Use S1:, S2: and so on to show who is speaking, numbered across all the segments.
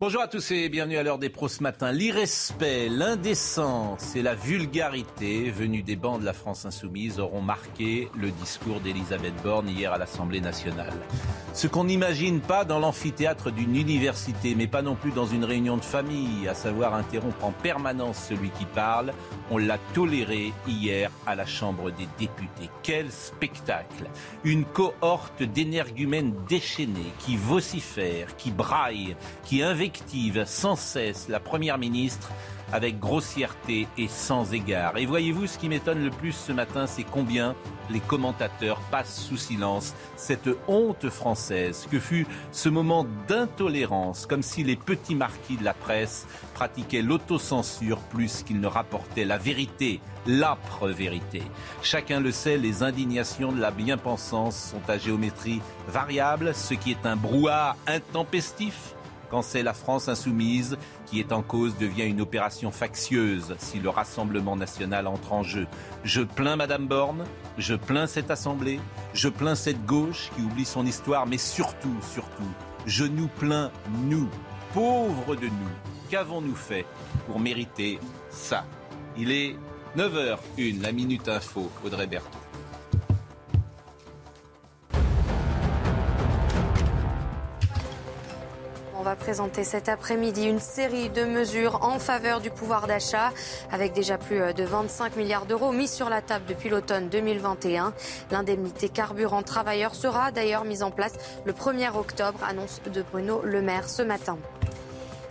S1: Bonjour à tous et bienvenue à l'heure des pros ce matin. L'irrespect, l'indécence et la vulgarité venus des bancs de la France insoumise auront marqué le discours d'Elisabeth Borne hier à l'Assemblée nationale. Ce qu'on n'imagine pas dans l'amphithéâtre d'une université, mais pas non plus dans une réunion de famille, à savoir interrompre en permanence celui qui parle, on l'a toléré hier à la Chambre des députés. Quel spectacle Une cohorte d'énergumènes déchaînés qui vocifèrent, qui braillent, qui sans cesse la Première ministre avec grossièreté et sans égard. Et voyez-vous, ce qui m'étonne le plus ce matin, c'est combien les commentateurs passent sous silence cette honte française que fut ce moment d'intolérance, comme si les petits marquis de la presse pratiquaient l'autocensure plus qu'ils ne rapportaient la vérité, l'âpre vérité. Chacun le sait, les indignations de la bien-pensance sont à géométrie variable, ce qui est un brouhaha intempestif quand c'est la France insoumise qui est en cause devient une opération factieuse si le Rassemblement national entre en jeu. Je plains Madame Borne, je plains cette Assemblée, je plains cette gauche qui oublie son histoire, mais surtout, surtout, je nous plains, nous, pauvres de nous. Qu'avons-nous fait pour mériter ça? Il est 9h01, la Minute Info, Audrey Berthaud.
S2: Va présenter cet après-midi une série de mesures en faveur du pouvoir d'achat, avec déjà plus de 25 milliards d'euros mis sur la table depuis l'automne 2021. L'indemnité carburant travailleur sera d'ailleurs mise en place le 1er octobre, annonce de Bruno Le Maire ce matin.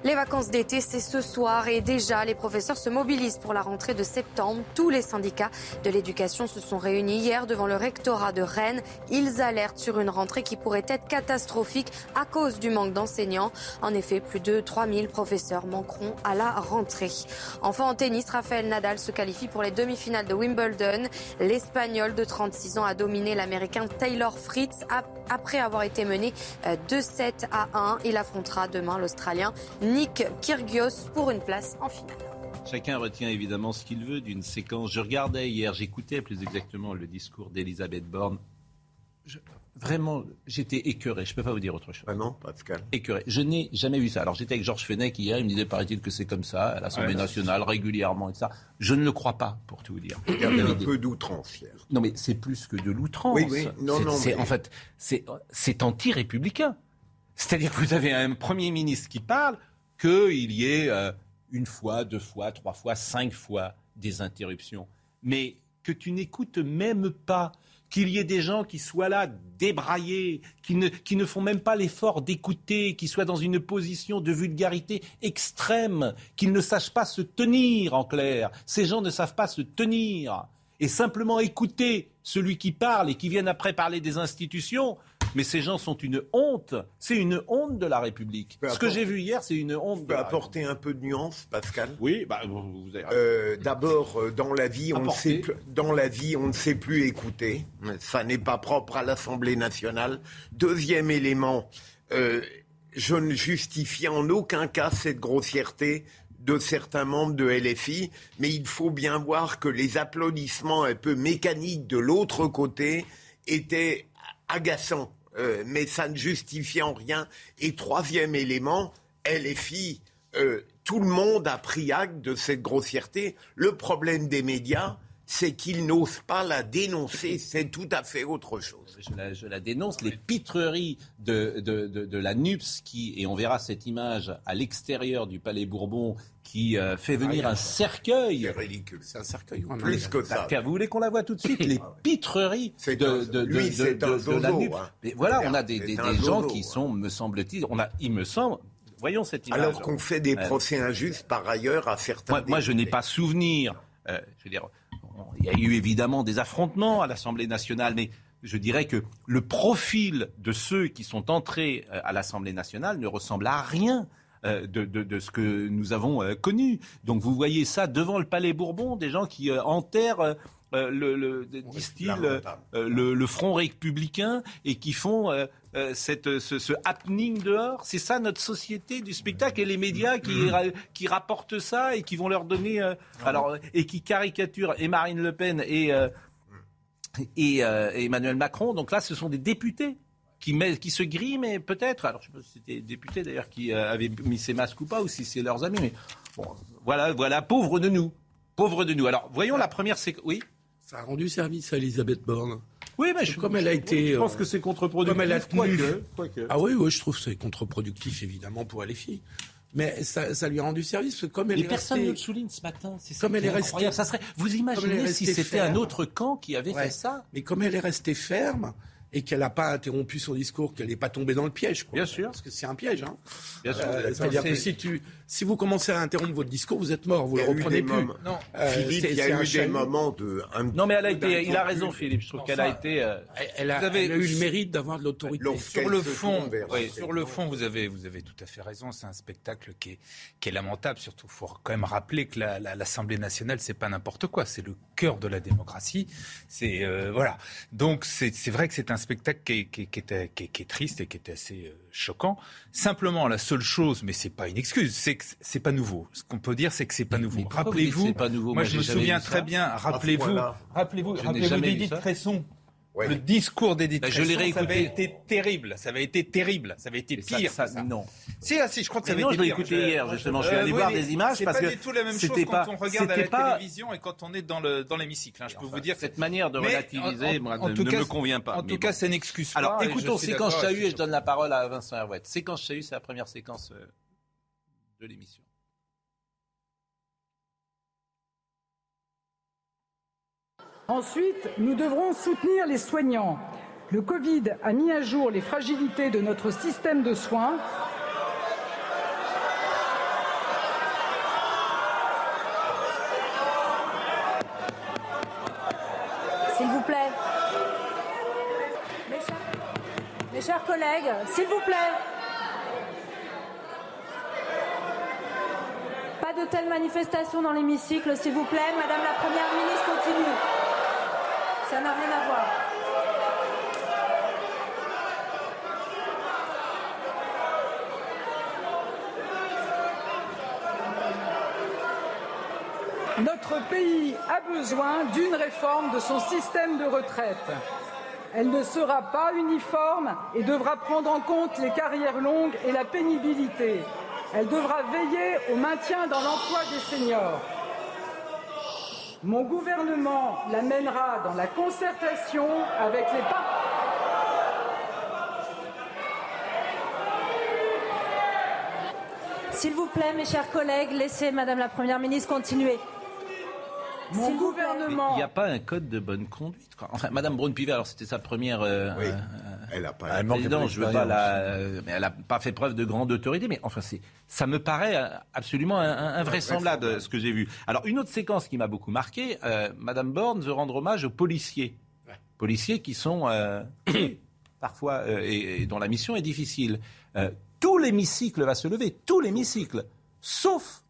S2: Les vacances d'été, c'est ce soir et déjà les professeurs se mobilisent pour la rentrée de septembre. Tous les syndicats de l'éducation se sont réunis hier devant le rectorat de Rennes. Ils alertent sur une rentrée qui pourrait être catastrophique à cause du manque d'enseignants. En effet, plus de 3000 professeurs manqueront à la rentrée. Enfin, en tennis, Rafael Nadal se qualifie pour les demi-finales de Wimbledon. L'Espagnol de 36 ans a dominé l'Américain Taylor Fritz après avoir été mené 2-7 à 1. Il affrontera demain l'Australien Nick Kyrgios pour une place en finale.
S1: Chacun retient évidemment ce qu'il veut d'une séquence. Je regardais hier, j'écoutais plus exactement le discours d'Elisabeth Borne. Je, vraiment, j'étais écœuré. Je ne peux pas vous dire autre chose.
S3: Ah non, Pascal
S1: Écœuré. Je n'ai jamais vu ça. Alors j'étais avec Georges Fenech hier, il me disait, paraît-il, que c'est comme ça, à l'Assemblée ouais, nationale, régulièrement et ça. Je ne le crois pas, pour tout vous dire.
S3: Il y avait un peu d'outrance hier.
S1: Non, mais c'est plus que de l'outrance.
S3: Oui, oui. Non, non,
S1: mais... En fait, c'est anti-républicain. C'est-à-dire que vous avez un Premier ministre qui parle qu'il y ait euh, une fois, deux fois, trois fois, cinq fois des interruptions. Mais que tu n'écoutes même pas, qu'il y ait des gens qui soient là débraillés, qui ne, qui ne font même pas l'effort d'écouter, qui soient dans une position de vulgarité extrême, qu'ils ne sachent pas se tenir en clair. Ces gens ne savent pas se tenir. Et simplement écouter celui qui parle et qui viennent après parler des institutions, mais ces gens sont une honte. C'est une honte de la République. Ce que j'ai vu hier, c'est une honte.
S3: Je peux apporter un peu de nuance, Pascal?
S1: Oui, bah, vous avez...
S3: euh, D'abord, dans la vie, on ne sait plus, dans la vie, on ne sait plus écouter. Ça n'est pas propre à l'Assemblée nationale. Deuxième élément, euh, je ne justifie en aucun cas cette grossièreté de certains membres de LFI, mais il faut bien voir que les applaudissements un peu mécaniques de l'autre côté étaient agaçants. Euh, mais ça ne justifie en rien. Et troisième élément, LFI, euh, tout le monde a pris acte de cette grossièreté. Le problème des médias, c'est qu'ils n'osent pas la dénoncer. C'est tout à fait autre chose.
S1: Je la, je la dénonce. Les pitreries de, de, de, de, la NUPS, qui, et on verra cette image à l'extérieur du Palais Bourbon, qui euh, fait venir ah, un cercueil.
S3: C'est ridicule.
S1: C'est un cercueil.
S3: Plus que ça.
S1: Vous voulez qu'on la voit tout de suite? Les pitreries de, de, de,
S3: lui,
S1: de-
S3: zozo,
S1: la NUPS.
S3: hein.
S1: Mais voilà, on a des, des, gens
S3: zozo,
S1: qui
S3: hein.
S1: sont, me semble-t-il, on a, il me semble, voyons cette image.
S3: Alors qu'on fait des
S1: Euh,
S3: procès injustes par ailleurs à certains.
S1: Moi, moi, je n'ai pas souvenir. euh, je veux dire, on- il y a eu évidemment des affrontements à l'Assemblée nationale, mais je dirais que le profil de ceux qui sont entrés à l'Assemblée nationale ne ressemble à rien. De, ce que nous avons connu. Donc vous voyez ça devant le Palais Bourbon, des gens qui enterrent euh, le, le, euh, le, le, front républicain et qui font euh, cette, ce, happening dehors. C'est ça notre société du spectacle et les médias qui, qui rapportent ça et qui vont leur donner. alors, et qui caricaturent et Marine Le Pen et, et, Emmanuel Macron. Donc là, ce sont des députés qui, met, qui se griment peut-être, alors je ne sais pas si c'était des députés d'ailleurs qui avaient mis ces masques ou pas, ou si c'est leurs amis, mais bon, voilà, voilà, pauvre de nous. Pauvre de nous. Alors, voyons la première séquence. Oui?
S4: Ça a rendu service à Elisabeth Borne.
S1: Oui, mais je,
S4: comme elle a été,
S1: je pense que c'est contre-productif.
S4: elle a Ah oui, oui, je trouve que c'est contre-productif évidemment pour les filles. Mais ça, ça, lui a rendu service parce que comme elle
S1: mais
S4: est
S1: personne
S4: ne
S1: le souligne ce matin.
S4: C'est comme elle est restée.
S1: Ça serait. Vous imaginez si c'était un autre camp qui avait fait ça
S4: Mais comme elle est restée ferme, et qu'elle n'a pas interrompu son discours, qu'elle n'est pas tombée dans le piège.
S1: Bien sûr.
S4: Parce que c'est un piège. Hein.
S1: Bien sûr.
S4: Euh, c'est-à-dire que si, tu, si vous commencez à interrompre votre discours, vous êtes mort, vous ne le reprenez plus.
S3: Non. Euh, Philippe, il y a eu des moments de...
S1: non, mais elle a été, il a raison, Philippe. Je trouve qu'elle a été... Euh,
S4: elle, a, avez... eu le mérite d'avoir de l'autorité.
S5: Sur le fond, sur le fond, vous avez, vous avez tout à fait raison. C'est un spectacle qui est, qui est lamentable. Surtout, il faut quand même rappeler que l'Assemblée nationale, c'est pas n'importe quoi. C'est le cœur de la démocratie. C'est voilà. Donc c'est vrai que c'est un spectacle qui est qui, était, qui, est triste et qui était assez euh, choquant. Simplement, la seule chose, mais c'est pas une excuse, c'est que c'est pas nouveau. Ce qu'on peut dire, c'est que c'est pas nouveau. Rappelez-vous, moi, je me souviens très bien. Rappelez-vous, rappelez-vous, rappelez-vous d'Edith Cresson le discours d'Edith bah, Cresson, ça avait été terrible. Ça avait été terrible. Ça avait été pire. Ça,
S1: Non.
S5: Si, ah, si, je crois que ça avait
S1: non,
S5: été
S1: je écouté hier, justement. je suis allé euh, voir des images parce que.
S5: C'est pas du tout la même chose quand on regarde à la télévision et quand on est dans le dans l'hémicycle. Hein, je peux vous dire
S1: cette manière de relativiser ne me convient pas.
S5: En tout cas, c'est une excuse.
S1: Alors, écoutons séquence Chahut et je donne la parole à Vincent Herouette. Séquence Chahut, c'est la première séquence euh, de l'émission.
S6: Ensuite, nous devrons soutenir les soignants. Le Covid a mis à jour les fragilités de notre système de soins.
S7: S'il vous plaît. Mes chers, collègues, s'il vous plaît. De telles manifestations dans l'hémicycle, s'il vous plaît. Madame la Première ministre continue. Ça n'a rien à voir.
S6: Notre pays a besoin d'une réforme de son système de retraite. Elle ne sera pas uniforme et devra prendre en compte les carrières longues et la pénibilité. Elle devra veiller au maintien dans l'emploi des seniors. Mon gouvernement l'amènera dans la concertation avec les partenaires.
S7: S'il vous plaît, mes chers collègues, laissez Madame la Première ministre continuer.
S1: Mon gouvernement. Il n'y a pas un code de bonne conduite. Enfin, Madame Braun-Pivet, alors c'était sa première. Euh,
S3: oui. Euh, elle n'a pas.
S1: je veux pas la. mais elle n'a pas fait preuve de grande autorité. Mais enfin, c'est, ça me paraît absolument invraisemblable ce que j'ai vu. Alors, une autre séquence qui m'a beaucoup marqué. Euh, Madame Borne veut rendre hommage aux policiers, policiers qui sont parfois et, dont la mission est difficile. tout l'hémicycle va se lever, tout l'hémicycle, sauf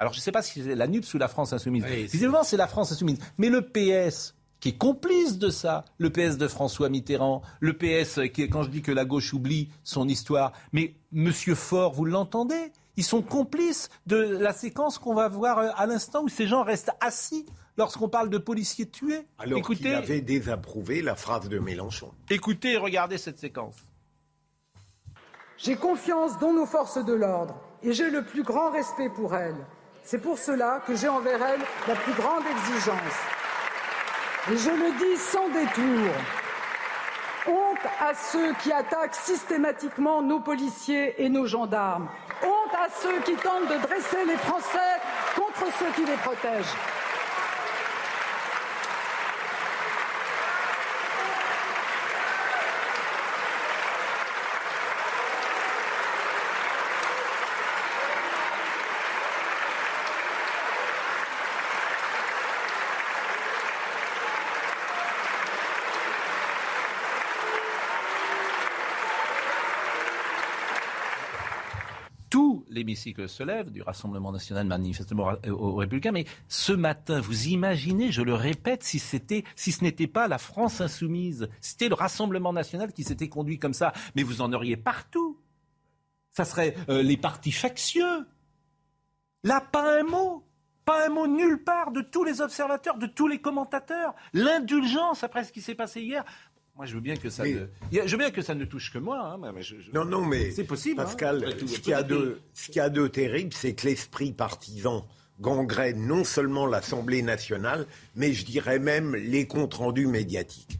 S1: alors je ne sais pas si c'est la NUPS ou la France insoumise. Visiblement, c'est la France insoumise. Mais le PS, qui est complice de ça, le PS de François Mitterrand, le PS, qui, quand je dis que la gauche oublie son histoire, mais Monsieur Faure, vous l'entendez? Ils sont complices de la séquence qu'on va voir euh, à l'instant où ces gens restent assis lorsqu'on parle de policiers tués.
S3: Alors qu'il avait désapprouvé la phrase de Mélenchon.
S1: Écoutez et regardez cette séquence.
S6: J'ai confiance dans nos forces de l'ordre et j'ai le plus grand respect pour elles. C'est pour cela que j'ai envers elle la plus grande exigence. Je le dis sans détour. Honte à ceux qui attaquent systématiquement nos policiers et nos gendarmes. Honte à ceux qui tentent de dresser les Français contre ceux qui les protègent.
S1: L'hémicycle se lève, du Rassemblement national manifestement aux Républicains, mais ce matin, vous imaginez, je le répète, si, c'était, si ce n'était pas la France insoumise, c'était le Rassemblement national qui s'était conduit comme ça, mais vous en auriez partout. Ça serait euh, les partis factieux. Là, pas un mot. Pas un mot nulle part de tous les observateurs, de tous les commentateurs. L'indulgence après ce qui s'est passé hier. Moi, je veux bien que ça, ne... je veux bien que ça ne touche que moi. Hein,
S3: non, non, mais c'est possible. Hein. Pascal, ce qu'il y a de, ce qui a de terrible, c'est que l'esprit partisan gangrène non seulement l'Assemblée nationale, mais je dirais même les comptes rendus médiatiques.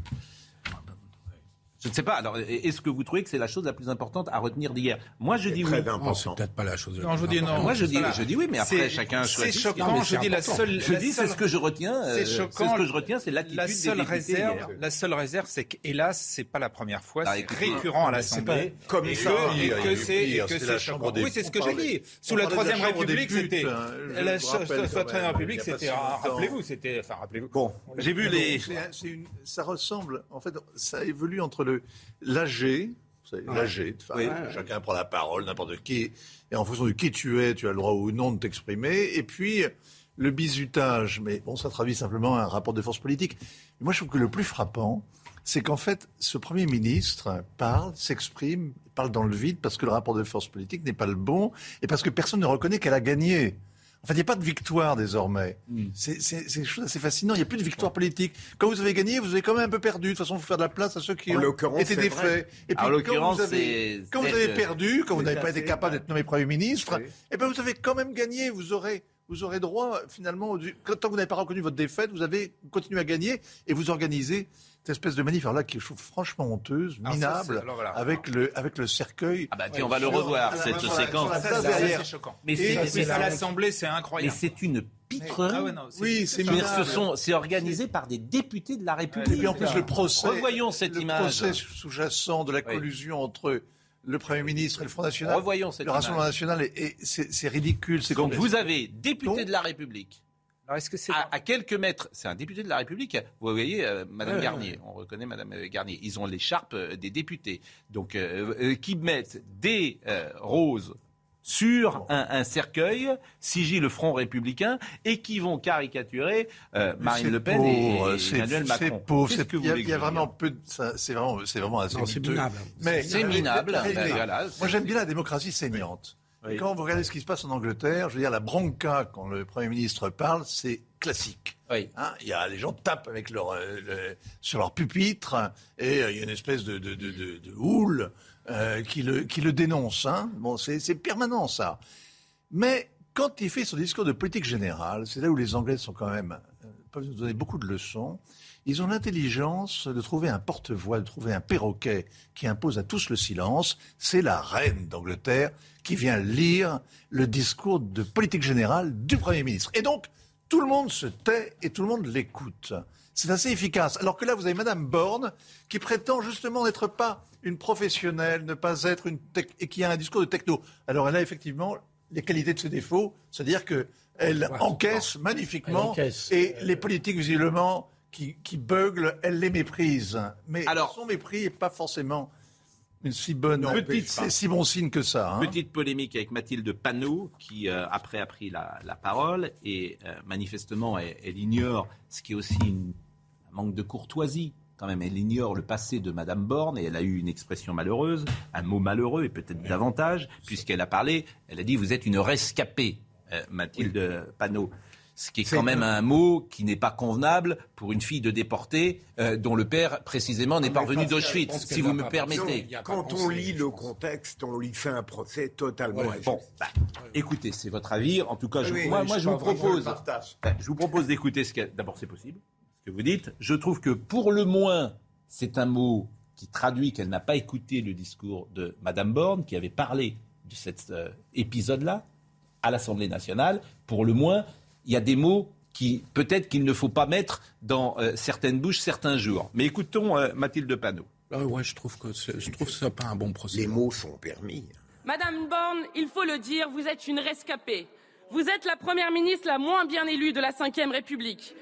S1: Je ne sais pas. Alors, est-ce que vous trouvez que c'est la chose la plus importante à retenir d'hier? Moi, je dis
S4: oui. Non, c'est peut-être pas la chose.
S5: Non, je dis non.
S1: Moi, je dis, je dis oui, mais après, chacun choisit.
S5: C'est choquant. Je dis la seule.
S1: Je dis, c'est ce que je retiens. C'est choquant. Ce que je retiens, c'est l'attitude la seule
S5: réserve. La seule réserve, c'est qu'hélas, c'est pas la première fois. Ah, c'est récurrent à l'Assemblée. Comme ça. Et que c'est que c'est choquant. Oui, c'est ce que j'ai dit. Sous la Troisième République, c'était. La Troisième République, c'était. Rappelez-vous, c'était. Enfin, rappelez-vous.
S8: Bon, j'ai vu les. Ça ressemble. En fait, ça évolue entre le l'âgé, l'âgé, chacun prend la parole, n'importe qui, et en fonction de qui tu es, tu as le droit ou non de t'exprimer, et puis le bizutage, mais bon, ça traduit simplement un rapport de force politique. moi, je trouve que le plus frappant, c'est qu'en fait, ce Premier ministre parle, s'exprime, parle dans le vide parce que le rapport de force politique n'est pas le bon et parce que personne ne reconnaît qu'elle a gagné. En fait, il n'y a pas de victoire désormais. Mm. C'est quelque chose fascinant. Il n'y a plus de victoire politique. Quand vous avez gagné, vous avez quand même un peu perdu. De toute façon, il faut faire de la place à ceux qui ont été défaits.
S1: Et puis, quand vous avez,
S8: quand vous avez perdu, quand vous n'avez pas été capable d'être nommé Premier ministre, eh ben, vous avez quand même gagné. Vous aurez vous aurez droit finalement, tant que vous n'avez pas reconnu votre défaite, vous avez continué à gagner et vous organisez cette espèce de manif, alors là, qui je trouve franchement honteuse, minable, avec, le, avec le cercueil.
S1: Ah bah tiens, on va le revoir, cette séquence.
S5: C'est choquant. Mais c'est à l'Assemblée, c'est incroyable.
S1: Mais c'est une pitre. Ah
S8: oui, c'est minable.
S1: C'est organisé par des députés de la République.
S8: Et puis en plus, le procès.
S1: Revoyons cette image.
S8: Le procès sous-jacent de la collusion entre le Premier ministre et le Front National.
S1: Revoyons cette
S8: le Rassemblement National, et, c'est ridicule.
S1: Donc vous avez député de la République est-ce que c'est à, quelques mètres, c'est un député de la République. Vous voyez, euh, Madame Garnier, on reconnaît Madame euh, Garnier. Ils ont l'écharpe euh, des députés, donc qui mettent des roses sur un, cercueil, sigille le Front républicain, et qui vont caricaturer Marine Le Pen et, Emmanuel Macron.
S8: C'est pauvre. Il y, a vraiment peu. C'est vraiment, c'est vraiment assez.
S4: C'est minable.
S1: Mais c'est minable.
S8: Moi, j'aime bien la démocratie saignante. Quand vous regardez ce qui se passe en Angleterre, je veux dire, la bronca, quand le Premier ministre parle, c'est classique. Hein, il y a, les gens tapent avec leur, euh, sur leur pupitre et euh, il y a une espèce de, de, de, de houle euh, qui, le, qui le dénonce. Hein. Bon, c'est permanent ça. Mais quand il fait son discours de politique générale, c'est là où les Anglais sont quand même peuvent nous donner beaucoup de leçons. Ils ont l'intelligence de trouver un porte-voix, de trouver un perroquet qui impose à tous le silence. C'est la reine d'Angleterre qui vient lire le discours de politique générale du Premier ministre. Et donc, tout le monde se tait et tout le monde l'écoute. C'est assez efficace. Alors que là, vous avez Madame Borne qui prétend justement n'être pas une professionnelle, ne pas être une et qui a un discours de techno. Alors elle a effectivement les qualités de ses défauts, c'est-à-dire qu'elle encaisse magnifiquement et les politiques visiblement qui, qui beuglent, elle les méprise. Mais Alors, son mépris n'est pas forcément une si bonne, petite, c'est si bon signe que ça.
S1: Hein. Petite polémique avec Mathilde Panot, qui euh, après a pris la, parole et euh, manifestement elle, ignore ce qui est aussi un manque de courtoisie. Quand même, elle ignore le passé de Madame Borne et elle a eu une expression malheureuse, un mot malheureux et peut-être davantage, puisqu'elle a parlé, elle a dit vous êtes une rescapée, euh, Mathilde Panot ce qui est, quand même un mot qui n'est pas convenable pour une fille de déportée euh, dont le père précisément n'est pas revenu d'Auschwitz, si vous me permettez.
S3: Quand on lit le contexte, on lui fait un procès totalement
S1: Bon, bah, écoutez, c'est votre avis. En tout cas, je, moi, moi je vous propose, je vous propose d'écouter ce que d'abord c'est possible, ce que vous dites. Je trouve que pour le moins, c'est un mot qui traduit qu'elle n'a pas écouté le discours de Madame Borne, qui avait parlé de cet euh, épisode-là à l'Assemblée nationale. Pour le moins, il y a des mots qui peut-être qu'il ne faut pas mettre dans euh, certaines bouches certains jours. Mais écoutons euh, Mathilde Panot.
S4: Ah ouais, je trouve que je trouve ça pas un bon procès.
S3: Les mots sont permis.
S9: Madame Borne, il faut le dire, vous êtes une rescapée. Vous êtes la première ministre la moins bien élue de la Ve République.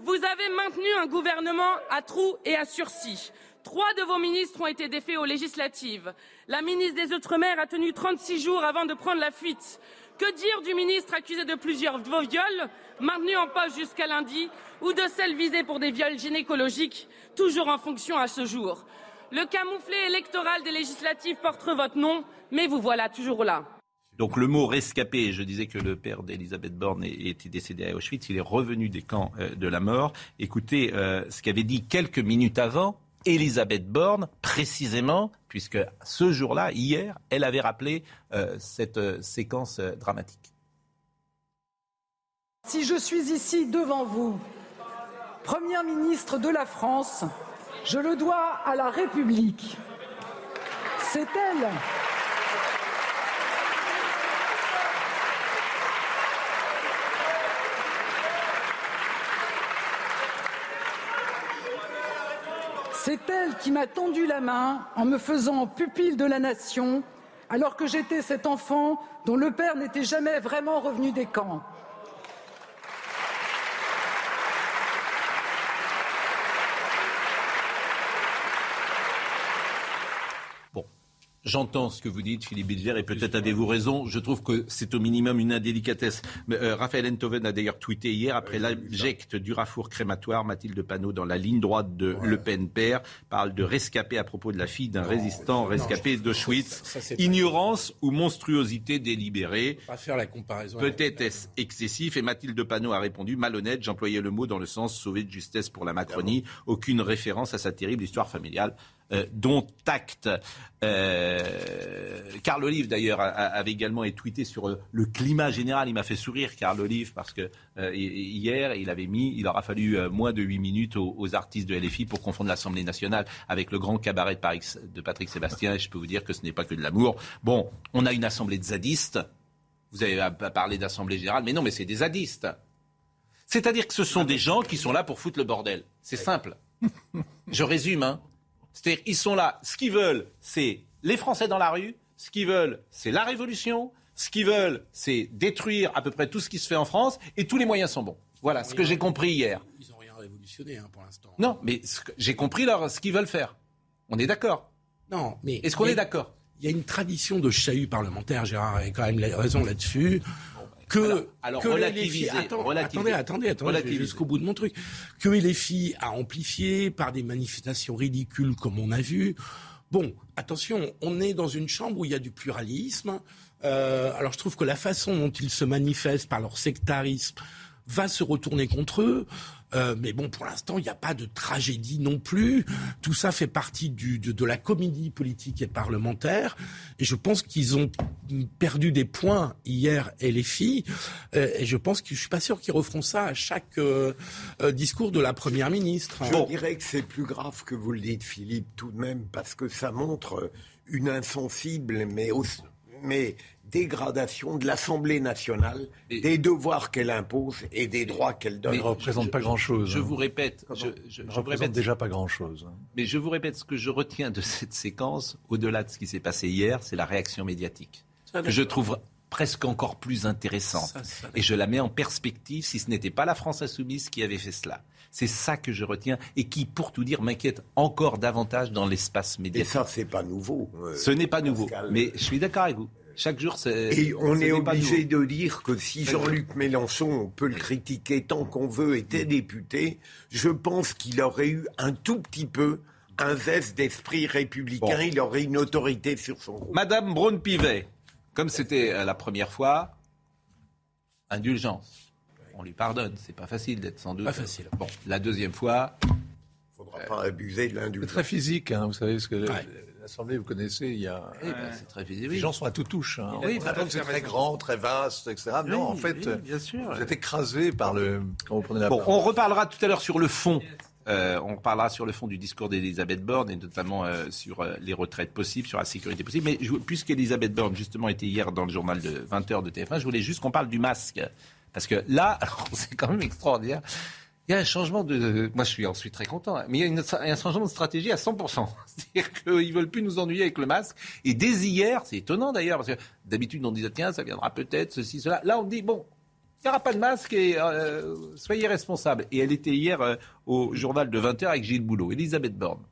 S9: Vous avez maintenu un gouvernement à trous et à sursis. Trois de vos ministres ont été défaits aux législatives. La ministre des Outre-mer a tenu 36 jours avant de prendre la fuite. Que dire du ministre accusé de plusieurs viols, maintenu en poste jusqu'à lundi, ou de celle visée pour des viols gynécologiques, toujours en fonction à ce jour? Le camouflet électoral des législatives porte votre nom, mais vous voilà toujours là.
S1: Donc le mot rescapé, je disais que le père d'Elisabeth Borne était décédé à Auschwitz, il est revenu des camps euh, de la mort. Écoutez euh, ce qu'avait dit quelques minutes avant Elisabeth Borne, précisément, puisque ce jour-là, hier, elle avait rappelé euh, cette séquence dramatique.
S6: Si je suis ici devant vous, Première ministre de la France, je le dois à la République. C'est elle C'est elle qui m'a tendu la main en me faisant pupille de la nation, alors que j'étais cet enfant dont le père n'était jamais vraiment revenu des camps.
S1: J'entends ce que vous dites, Philippe Bilger, et peut-être avez-vous raison. Je trouve que c'est au minimum une indélicatesse. Euh, Raphaël Enthoven a d'ailleurs tweeté hier, après l'abjecte du rafour crématoire, Mathilde Panot, dans la ligne droite de Le Pen père, parle de rescapé à propos de la fille d'un résistant rescapé d'Auschwitz. Ignorance ou monstruosité délibérée.
S4: Pas faire la comparaison.
S1: Peut-être est-ce excessif, et Mathilde Panot a répondu malhonnête. J'employais le mot dans le sens sauver de justesse pour la Macronie. Aucune référence à sa terrible histoire familiale. Euh, dont acte. Euh, Carl Olive, d'ailleurs, avait également tweeté sur euh, le climat général. Il m'a fait sourire, Carl Olive, parce que hier, il avait mis, il aura fallu moins de 8 minutes aux, artistes de LFI pour confondre l'Assemblée nationale avec le grand cabaret de, Paris, de Patrick Sébastien. Et je peux vous dire que ce n'est pas que de l'amour. Bon, on a une assemblée de zadistes. Vous avez parlé d'assemblée générale, mais non, mais c'est des zadistes. C'est-à-dire que ce sont des gens qui sont là pour foutre le bordel. C'est simple. Je résume, hein. C'est-à-dire, ils sont là. Ce qu'ils veulent, c'est les Français dans la rue. Ce qu'ils veulent, c'est la révolution. Ce qu'ils veulent, c'est détruire à peu près tout ce qui se fait en France. Et tous les moyens sont bons. Voilà ce que j'ai compris hier.
S4: Ils n'ont rien révolutionné hein, pour l'instant.
S1: Non, mais j'ai compris leur, ce qu'ils veulent faire. On est d'accord
S4: Non, mais.
S1: Est-ce qu'on est d'accord?
S4: Il y a une tradition de chahut parlementaire, Gérard a quand même raison là-dessus que
S1: alors, relativiser,
S4: attendez, attendez, attendez, jusqu'au bout de mon truc, que les filles a amplifié par des manifestations ridicules comme on a vu. Bon, attention, on est dans une chambre où il y a du pluralisme. Euh, alors je trouve que la façon dont ils se manifestent par leur sectarisme va se retourner contre eux. Euh, mais bon, pour l'instant, il n'y a pas de tragédie non plus. Tout ça fait partie du, de, la comédie politique et parlementaire. Et je pense qu'ils ont perdu des points hier, et les filles. Euh, et je pense que je suis pas sûr qu'ils referont ça à chaque euh, discours de la première ministre.
S3: Je dirais que c'est plus grave que vous le dites, Philippe, tout de même, parce que ça montre une insensible, mais, mais dégradation de l'Assemblée nationale, des devoirs qu'elle impose et des droits qu'elle donne.
S8: Elle ne représente pas grand-chose.
S1: Je, hein. vous répète. Je,
S8: je, ne représente déjà pas grand-chose. Hein.
S1: Mais je vous répète, ce que je retiens de cette séquence, au-delà de ce qui s'est passé hier, c'est la réaction médiatique. Que je trouve presque encore plus intéressante. et je la mets en perspective si ce n'était pas la France insoumise qui avait fait cela. C'est ça que je retiens et qui, pour tout dire, m'inquiète encore davantage dans l'espace médiatique.
S3: Et ça, c'est pas nouveau.
S1: Euh, ce n'est pas nouveau. Mais je suis d'accord avec vous. Chaque jour, c'est.
S3: Et on est, obligé de dire que si Jean-Luc Mélenchon, on peut le critiquer tant qu'on veut, était député, je pense qu'il aurait eu un tout petit peu un zeste d'esprit républicain, il aurait une autorité sur son groupe.
S1: Madame Braun-Pivet, comme c'était euh, la première fois, indulgence. On lui pardonne, c'est pas facile d'être sans doute.
S4: Pas facile.
S1: Bon, la deuxième fois.
S3: Faudra pas abuser de l'indulgence.
S8: C'est très physique, hein, vous savez ce que l'Assemblée, vous connaissez, il y a.
S1: Ben, c'est très visible.
S8: Les gens sont à tout touche. Hein. Oui, c'est très grand, très vaste, etc. non, en fait,
S1: bien sûr.
S8: vous êtes écrasé par le.
S1: Quand vous prenez la bon, on reparlera tout à l'heure sur le fond. Euh, on parlera sur le fond du discours d'Elisabeth Borne et notamment euh, sur euh, les retraites possibles, sur la sécurité possible. Mais puisqu'Elisabeth Borne, justement, était hier dans le journal de 20h de TF1, je voulais juste qu'on parle du masque. Parce que là, c'est quand même extraordinaire. Il y a un changement de. Moi, je suis ensuite très content. Hein. Mais il y a un changement de stratégie à 100%. C'est-à-dire qu'ils veulent plus nous ennuyer avec le masque. Et dès hier, c'est étonnant d'ailleurs, parce que d'habitude, on disait, tiens, ça viendra peut-être, ceci, cela. Là, on dit, bon, il n'y aura pas de masque et euh, soyez responsables. Et elle était hier euh, au journal de 20h avec Gilles Boulot, Elisabeth Borne.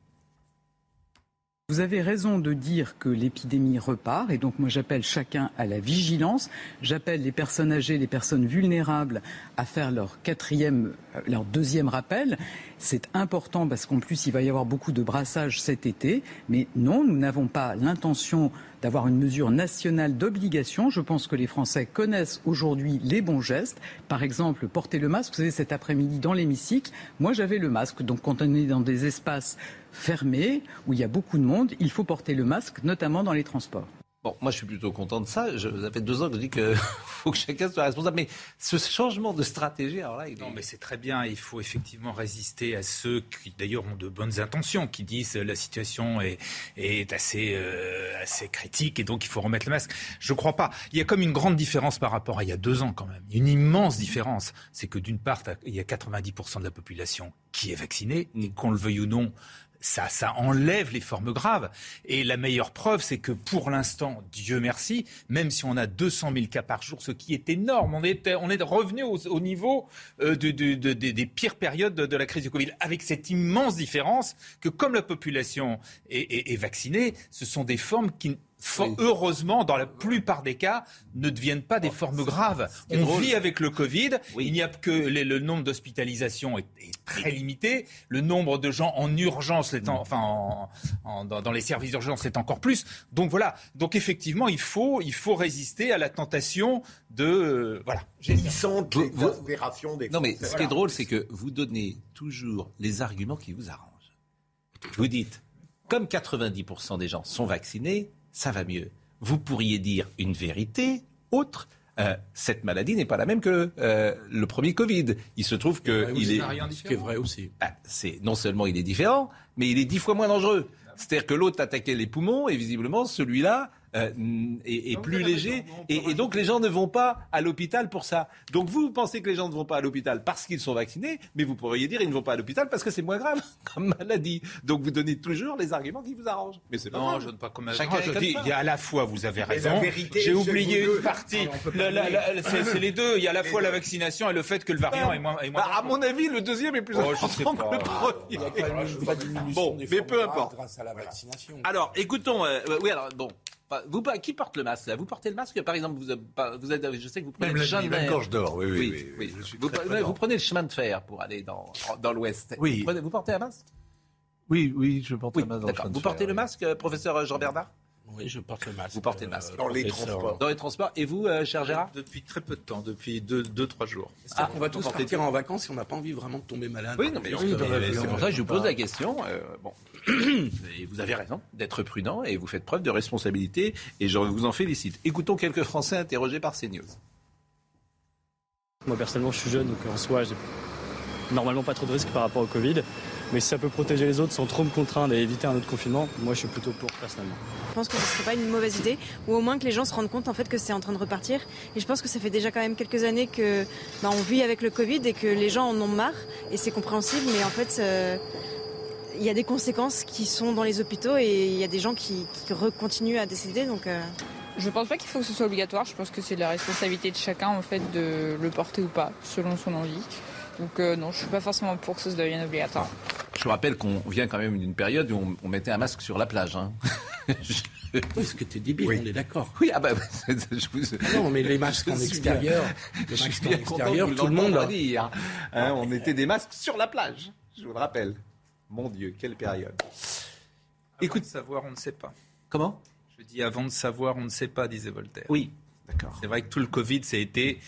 S10: Vous avez raison de dire que l'épidémie repart et donc moi j'appelle chacun à la vigilance. J'appelle les personnes âgées, les personnes vulnérables à faire leur quatrième, euh, leur deuxième rappel. C'est important parce qu'en plus il va y avoir beaucoup de brassage cet été. Mais non, nous n'avons pas l'intention d'avoir une mesure nationale d'obligation. Je pense que les Français connaissent aujourd'hui les bons gestes. Par exemple, porter le masque. Vous savez, cet après-midi dans l'hémicycle, moi j'avais le masque. Donc quand on est dans des espaces fermé, où il y a beaucoup de monde, il faut porter le masque, notamment dans les transports.
S1: Bon, moi je suis plutôt content de ça. Je, ça fait deux ans que je dis qu'il faut que chacun soit responsable. Mais ce changement de stratégie, alors là, il
S5: non, mais c'est très bien. Il faut effectivement résister à ceux qui, d'ailleurs, ont de bonnes intentions, qui disent la situation est, est assez, euh, assez critique et donc il faut remettre le masque. Je ne crois pas. Il y a comme une grande différence par rapport à il y a deux ans quand même. Une immense différence, c'est que d'une part, il y a 90% de la population qui est vaccinée, qu'on le veuille ou non, ça, ça enlève les formes graves. Et la meilleure preuve, c'est que pour l'instant, Dieu merci, même si on a 200 000 cas par jour, ce qui est énorme, on est, on est revenu au, niveau euh, de, des pires périodes de, la crise du Covid, avec cette immense différence que comme la population est, est vaccinée, ce sont des formes qui heureusement, dans la plupart des cas, ne deviennent pas des formes graves. On vit avec le Covid. Il n'y a que le nombre d'hospitalisations est, très limité. Le nombre de gens en urgence, enfin, dans, les services d'urgence, c'est encore plus. Donc voilà. Donc effectivement, il faut, il faut résister à la tentation de, euh, voilà.
S3: Ils sont des.
S1: Non mais ce qui est drôle, c'est que vous donnez toujours les arguments qui vous arrangent. Vous dites, comme 90% des gens sont vaccinés, ça va mieux. Vous pourriez dire une vérité autre. Euh, cette maladie n'est pas la même que euh, le premier Covid. Il se trouve que il est,
S4: ce qui est vrai aussi.
S1: Ah, c'est non seulement il est différent, mais il est dix fois moins dangereux. C'est-à-dire que l'autre attaquait les poumons et visiblement celui-là euh, est, plus léger. Et, donc les gens ne vont pas à l'hôpital pour ça. Donc vous, pensez que les gens ne vont pas à l'hôpital parce qu'ils sont vaccinés, mais vous pourriez dire ils ne vont pas à l'hôpital parce que c'est moins grave comme maladie. Donc vous donnez toujours les arguments qui vous arrangent.
S5: Mais c'est pas non, je ne pas comme Chacun je dis, il y a à la fois, vous avez raison. J'ai oublié une partie. C'est les deux. Il y a à la fois la vaccination et le fait que le variant est moins.
S1: Bah, à mon avis, le deuxième est plus oh, important que le premier. Bon, mais peu importe. Grâce à la vaccination. Alors, écoutons. Euh, oui, alors bon. Vous, qui porte le masque Vous portez le masque? Par exemple, vous, vous êtes, je sais que vous prenez le chemin de fer.
S8: gorge d'or, oui, oui. oui,
S1: vous, prenez le chemin de fer pour aller dans, dans l'Ouest. Oui. Vous, portez un masque?
S8: Oui, oui, je porte un masque.
S1: D'accord. Vous portez le masque, euh, professeur Jean Bernard?
S4: Oui, je porte le masque.
S1: Vous portez le masque.
S3: Dans les transports.
S1: Dans les transports. Et vous, euh, cher Gérard
S5: Depuis très peu de temps, depuis 2-3 deux, trois jours.
S4: C'est-à-dire ah, qu'on va tous partir en vacances si on n'a pas envie vraiment de tomber malade.
S1: Oui, non, mais c'est pour ça que je vous pose la question. Euh, bon. Et vous avez raison d'être prudent et vous faites preuve de responsabilité et je vous en félicite. Écoutons quelques Français interrogés par CNews.
S11: Moi personnellement je suis jeune donc en soi j'ai normalement pas trop de risques par rapport au Covid. Mais si ça peut protéger les autres sans trop me contraindre et éviter un autre confinement, moi je suis plutôt pour personnellement.
S12: Je pense que ce serait pas une mauvaise idée, ou au moins que les gens se rendent compte en fait que c'est en train de repartir. Et je pense que ça fait déjà quand même quelques années que bah, on vit avec le Covid et que les gens en ont marre, et c'est compréhensible, mais en fait. Euh, il y a des conséquences qui sont dans les hôpitaux et il y a des gens qui, continuent à décéder. Donc, euh.
S13: Je pense pas qu'il faut que ce soit obligatoire. Je pense que c'est la responsabilité de chacun en fait de le porter ou pas, selon son envie. Donc euh, non, je suis pas forcément pour que ça devienne obligatoire.
S1: Je vous rappelle qu'on vient quand même d'une période où on, mettait un masque sur la plage. Hein.
S4: Oui, ce que tu es débile, on est d'accord.
S1: Oui, ah bah,
S4: je vous... Ah non, mais les masques en extérieur, les masques en extérieur, tout le monde
S1: va dire. Hein, on mettait des masques sur la plage, je vous le rappelle. Mon Dieu, quelle période.
S5: Écoute, savoir, on ne sait pas.
S1: Comment?
S5: Je dis avant de savoir, on ne sait pas, disait Voltaire.
S1: Oui, d'accord.
S5: C'est vrai que tout le Covid, ça a été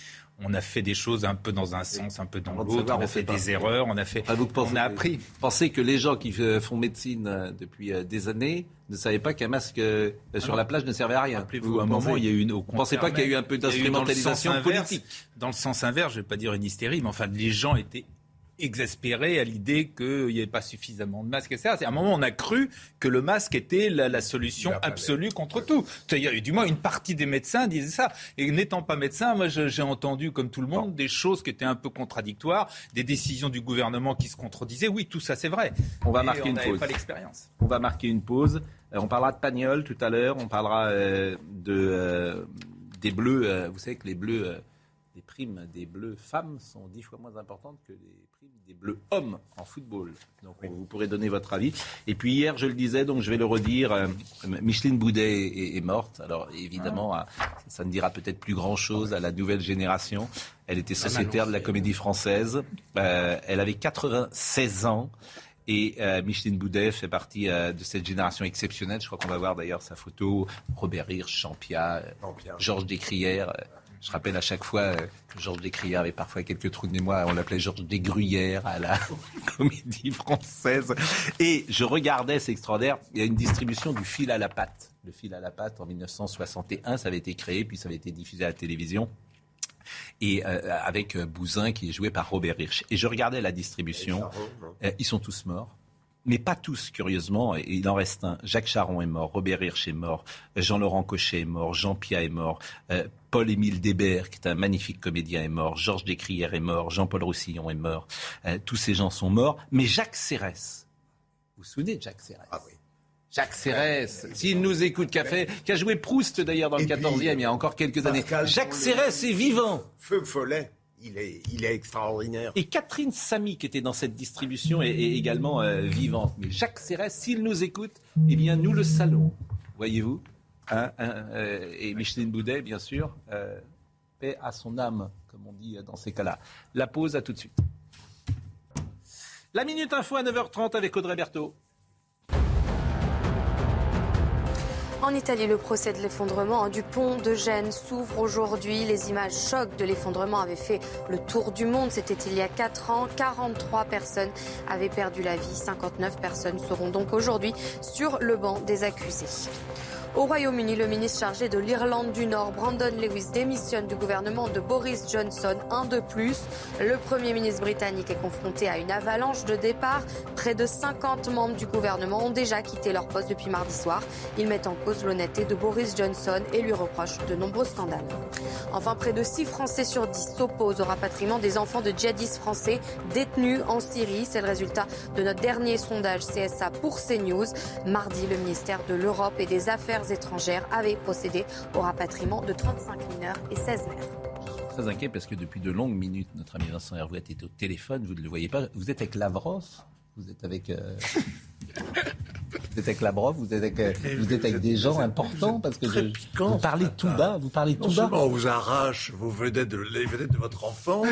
S5: on a fait des choses un peu dans un sens, un peu dans l'autre. On a fait des erreurs, on a fait,
S1: ah, on a appris. Pensez que les gens qui euh, font médecine euh, depuis euh, des années ne savaient pas qu'un masque sur la plage ne servait à rien?
S5: Vous, à un moment, il y a eu une. Vous
S1: pensez pas qu'il y a eu un peu d'instrumentalisation politique?
S5: Dans le sens inverse, je ne vais pas dire une hystérie, mais enfin, les gens étaient exaspéré à l'idée qu'il n'y avait pas suffisamment de masques, etc. À un moment, on a cru que le masque était la, solution absolue contre tout. Du moins, une partie des médecins disaient ça. Et n'étant pas médecin, moi, j'ai entendu, comme tout le monde, des choses qui étaient un peu contradictoires, des décisions du gouvernement qui se contredisaient. Oui, tout ça, c'est vrai.
S1: On va marquer une pause.
S5: Pas l'expérience.
S1: On va marquer une pause. Euh, on parlera de Pagnol tout à l'heure. On parlera euh, de, euh, des Bleus. vous savez que les Bleus les primes des bleus femmes sont dix fois moins importantes que les des bleus hommes en football. Donc vous pourrez donner votre avis. Et puis hier, je le disais, donc je vais le redire, euh, Micheline Boudet est, morte. Alors évidemment, ah. ça ne dira peut-être plus grand-chose à la nouvelle génération. Elle était sociétaire de la comédie française. Euh, elle avait 96 ans. Et euh, Micheline Boudet fait partie de cette génération exceptionnelle. Je crois qu'on va voir d'ailleurs sa photo. Robert Hirsch, Champia, Georges Descrières. Je rappelle à chaque fois que Georges Descrières avait parfois quelques trous de mémoire. On l'appelait Georges Desgruyères à la comédie française. Et je regardais, c'est extraordinaire, il y a une distribution du fil à la patte. Le fil à la patte en 1961, ça avait été créé, puis ça avait été diffusé à la télévision et euh, avec euh, Bouzin qui est joué par Robert Hirsch. Et je regardais la distribution. Euh, ils sont tous morts mais pas tous, curieusement. Et il en reste un. Jacques Charon est mort, Robert Hirsch est mort, Jean-Laurent Cochet est mort, Jean Pia est mort, euh, Paul-Émile Débert, qui est un magnifique comédien, est mort, Georges Descrières est mort, Jean-Paul Roussillon est mort. Euh, tous ces gens sont morts. Mais Jacques Serres, vous vous souvenez de Jacques Serres
S3: Ah oui.
S1: Jacques Serres, s'il nous écoute, qui a, fait, qui a joué Proust d'ailleurs dans le 14e il y a encore quelques années. Jacques Serres est vivant.
S3: Feu follet il est, extraordinaire.
S1: Et Catherine Samy, qui était dans cette distribution, est, également euh, vivante. Mais Jacques Serres, s'il nous écoute, eh bien, nous le saluons. Voyez-vous hein, hein, euh, Et Micheline Boudet, bien sûr, euh, paix à son âme, comme on dit dans ces cas-là. La pause, à tout de suite. La Minute Info à 9h30 avec Audrey Berthaud.
S2: En Italie, le procès de l'effondrement du pont de Gênes s'ouvre aujourd'hui. Les images chocs de l'effondrement avaient fait le tour du monde. C'était il y a 4 ans. 43 personnes avaient perdu la vie. 59 personnes seront donc aujourd'hui sur le banc des accusés. Au Royaume-Uni, le ministre chargé de l'Irlande du Nord, Brandon Lewis, démissionne du gouvernement de Boris Johnson, un de plus. Le Premier ministre britannique est confronté à une avalanche de départ. Près de 50 membres du gouvernement ont déjà quitté leur poste depuis mardi soir. Ils mettent en l'honnêteté de Boris Johnson et lui reprochent de nombreux scandales. Enfin, près de 6 Français sur 10 s'opposent au rapatriement des enfants de djihadistes français détenus en Syrie. C'est le résultat de notre dernier sondage CSA pour CNews. Mardi, le ministère de l'Europe et des Affaires étrangères avaient procédé au rapatriement de 35 mineurs et 16 mères.
S1: Très inquiet parce que depuis de longues minutes, notre ami Vincent Hervouet est au téléphone, vous ne le voyez pas. Vous êtes avec Lavrov Vous êtes avec... Euh, vous êtes avec Lavrov, vous êtes avec, euh, vous êtes avec des gens importants parce que je, vous parlez tout bas, vous parlez tout
S8: non
S1: bas.
S8: Seulement on vous arrache vos vedettes de, les vedettes de votre enfance,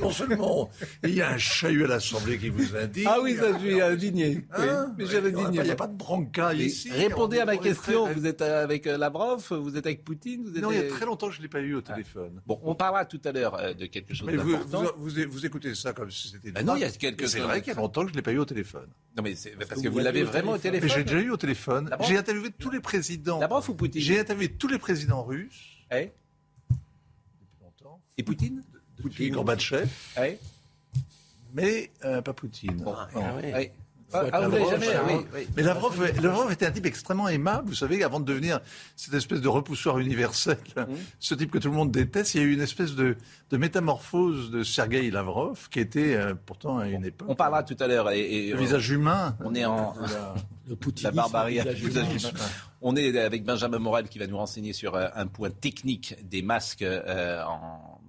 S8: non seulement il y a un chahut à l'Assemblée qui vous indigne.
S1: Ah oui, ça je suis indigné.
S8: Hein mais j'ai indigné. Il n'y a pas de bronca ici.
S1: Répondez à ma question. Vous êtes avec euh, Lavrov, vous êtes avec Poutine, vous êtes.
S8: Non, il y a très longtemps que je ne l'ai pas eu au téléphone.
S1: Bon, on parlera tout à l'heure euh, de quelque chose d'important.
S8: Vous, vous, vous, écoutez ça comme si c'était.
S1: Ah non, il y a quelques.
S8: C'est vrai qu'il y a longtemps que je ne l'ai pas eu au téléphone.
S1: Non, mais c'est parce que vous l'avez vraiment au téléphone.
S8: J'ai déjà eu au téléphone. J'ai interviewé tous les présidents.
S1: Lavrov ou Poutine
S8: J'ai interviewé tous les présidents russes.
S1: Eh
S8: Depuis longtemps.
S1: Et Poutine
S8: Poutine, Gorbatchev.
S1: Eh
S8: mais euh, pas Poutine.
S1: Bon,
S8: ah,
S1: oui. Ah, vous jamais, oui, oui.
S8: Mais Lavrov, Lavrov, était un type extrêmement aimable, vous savez, avant de devenir cette espèce de repoussoir universel, mmh. ce type que tout le monde déteste, il y a eu une espèce de, de métamorphose de Sergei Lavrov, qui était euh, pourtant à une époque...
S1: On parlera tout à l'heure. Et,
S8: le visage humain.
S1: On est en...
S8: La,
S1: le la barbarie. On est avec Benjamin Morel qui va nous renseigner sur euh, un point technique des masques euh, en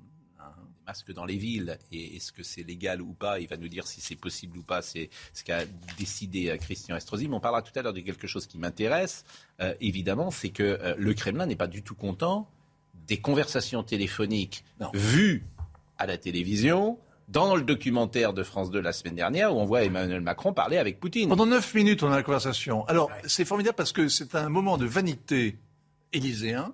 S1: masques dans les villes et est-ce que c'est légal ou pas Il va nous dire si c'est possible ou pas. C'est ce qu'a décidé euh, Christian Estrosi. Mais on parlera tout à l'heure de quelque chose qui m'intéresse. Euh, évidemment, c'est que euh, le Kremlin n'est pas du tout content des conversations téléphoniques vues à la télévision. Dans le documentaire de France 2 la semaine dernière, où on voit Emmanuel Macron parler avec Poutine.
S8: Pendant neuf minutes, on a la conversation. Alors, c'est formidable parce que c'est un moment de vanité élyséen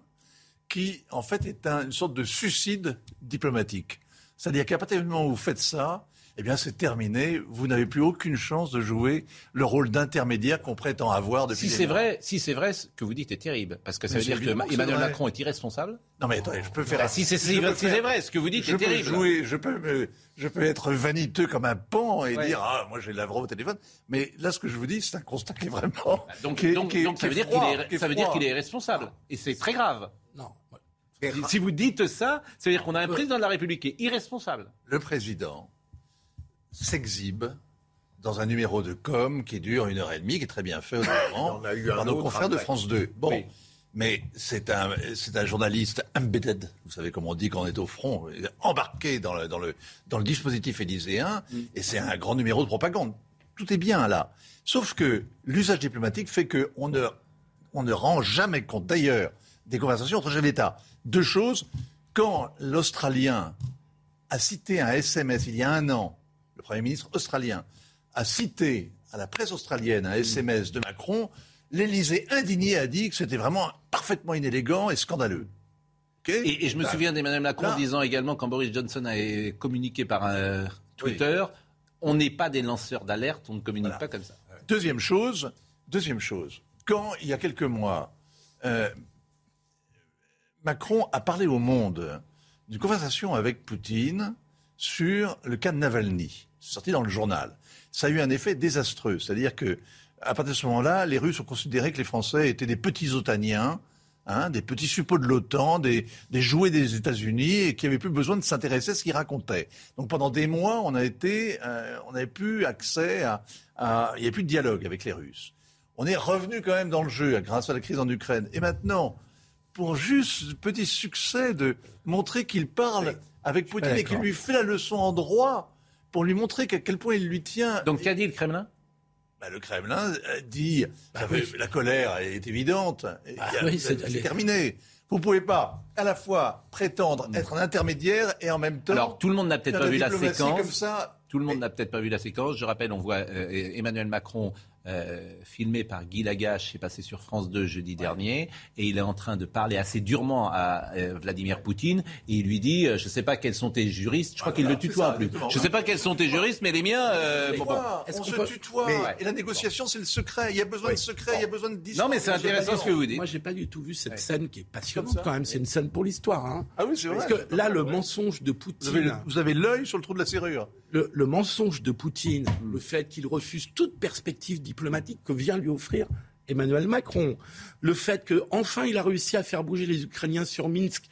S8: qui, en fait, est une sorte de suicide diplomatique. C'est-à-dire qu'à partir du moment où vous faites ça, eh bien c'est terminé. Vous n'avez plus aucune chance de jouer le rôle d'intermédiaire qu'on prétend avoir depuis.
S1: Si c'est vrai, si c'est vrai, ce que vous dites est terrible, parce que ça veut dire que Emmanuel Macron est irresponsable.
S8: Non mais attendez, je peux faire.
S1: Bah, si c'est si, vrai, ce que vous dites
S8: je
S1: est terrible.
S8: Peux jouer, je peux, je peux être vaniteux comme un pan et dire ah moi j'ai Lavrov au téléphone. Mais là, ce que je vous dis, c'est un constat qui est vraiment. Bah,
S1: donc, donc, donc ça veut dire qu'il est, ça veut dire qu'il est irresponsable, et c'est très grave.
S8: Non.
S1: Si vous dites ça, ça veut dire qu'on a un président de la République qui est irresponsable.
S8: Le président s'exhibe dans un numéro de com qui dure une heure et demie, qui est très bien fait au par nos confrères de France 2. Bon. Mais c'est un, c'est un journaliste embedded, vous savez comment on dit quand on est au front, embarqué dans le, dans le, dans le dispositif élyséen, mm. et c'est un grand numéro de propagande. Tout est bien là. Sauf que l'usage diplomatique fait qu'on ne, on ne rend jamais compte. D'ailleurs, des conversations entre chefs d'État. Deux choses. Quand l'Australien a cité un SMS il y a un an, le Premier ministre australien a cité à la presse australienne un SMS de Macron, l'Élysée indigné a dit que c'était vraiment parfaitement inélégant et scandaleux.
S1: et, je me souviens d'Emmanuel Macron disant également quand Boris Johnson a communiqué par un Twitter, on n'est pas des lanceurs d'alerte, on ne communique pas comme ça.
S8: Deuxième chose, deuxième chose, quand il y a quelques mois, euh, Macron a parlé au monde d'une conversation avec Poutine sur le cas de Navalny. C'est sorti dans le journal. Ça a eu un effet désastreux. C'est-à-dire que, à partir de ce moment-là, les Russes ont considéré que les Français étaient des petits otaniens, hein, des petits suppôts de l'OTAN, des, jouets des États-Unis, et qui n'avaient plus besoin de s'intéresser à ce qu'ils racontaient. Donc pendant des mois, on a été, euh, on n'avait plus accès à, à, il n'y avait plus de dialogue avec les Russes. On est revenu quand même dans le jeu grâce à la crise en Ukraine. Et maintenant, pour juste petit succès de montrer qu'il parle avec Poutine et qu'il lui fait la leçon en droit pour lui montrer qu'à quel point il lui tient.
S1: Donc qu'a dit le Kremlin?
S8: Bah, le Kremlin dit bah la colère est évidente. Bah c'est terminé. Vous ne pouvez pas à la fois prétendre être un intermédiaire et en même temps.
S1: Alors tout le monde n'a peut-être pas vu la séquence. Tout le monde n'a peut-être pas vu la séquence. Je rappelle, on voit euh, Emmanuel Macron euh, filmé par Guy Lagache, est passé sur France 2 jeudi dernier, et il est en train de parler assez durement à euh, Vladimir Poutine, et il lui dit, euh, je ne sais pas quels sont tes juristes, je crois qu'il le tutoie plus. Je ne sais pas quels sont tes juristes, mais les miens...
S8: on se tutoie, et la négociation c'est le secret, il y a besoin de secret, il y a besoin de
S1: Non mais c'est intéressant ce que vous dites.
S4: Moi j'ai pas du tout vu cette scène qui est passionnante quand même, c'est une scène pour l'histoire. Hein.
S8: Ah oui c'est vrai.
S4: Parce que là le mensonge de Poutine...
S8: Vous avez l'œil sur le trou de la serrure.
S4: Le, le mensonge de Poutine, le fait qu'il refuse toute perspective diplomatique que vient lui offrir Emmanuel Macron. Le fait qu'enfin il a réussi à faire bouger les Ukrainiens sur Minsk,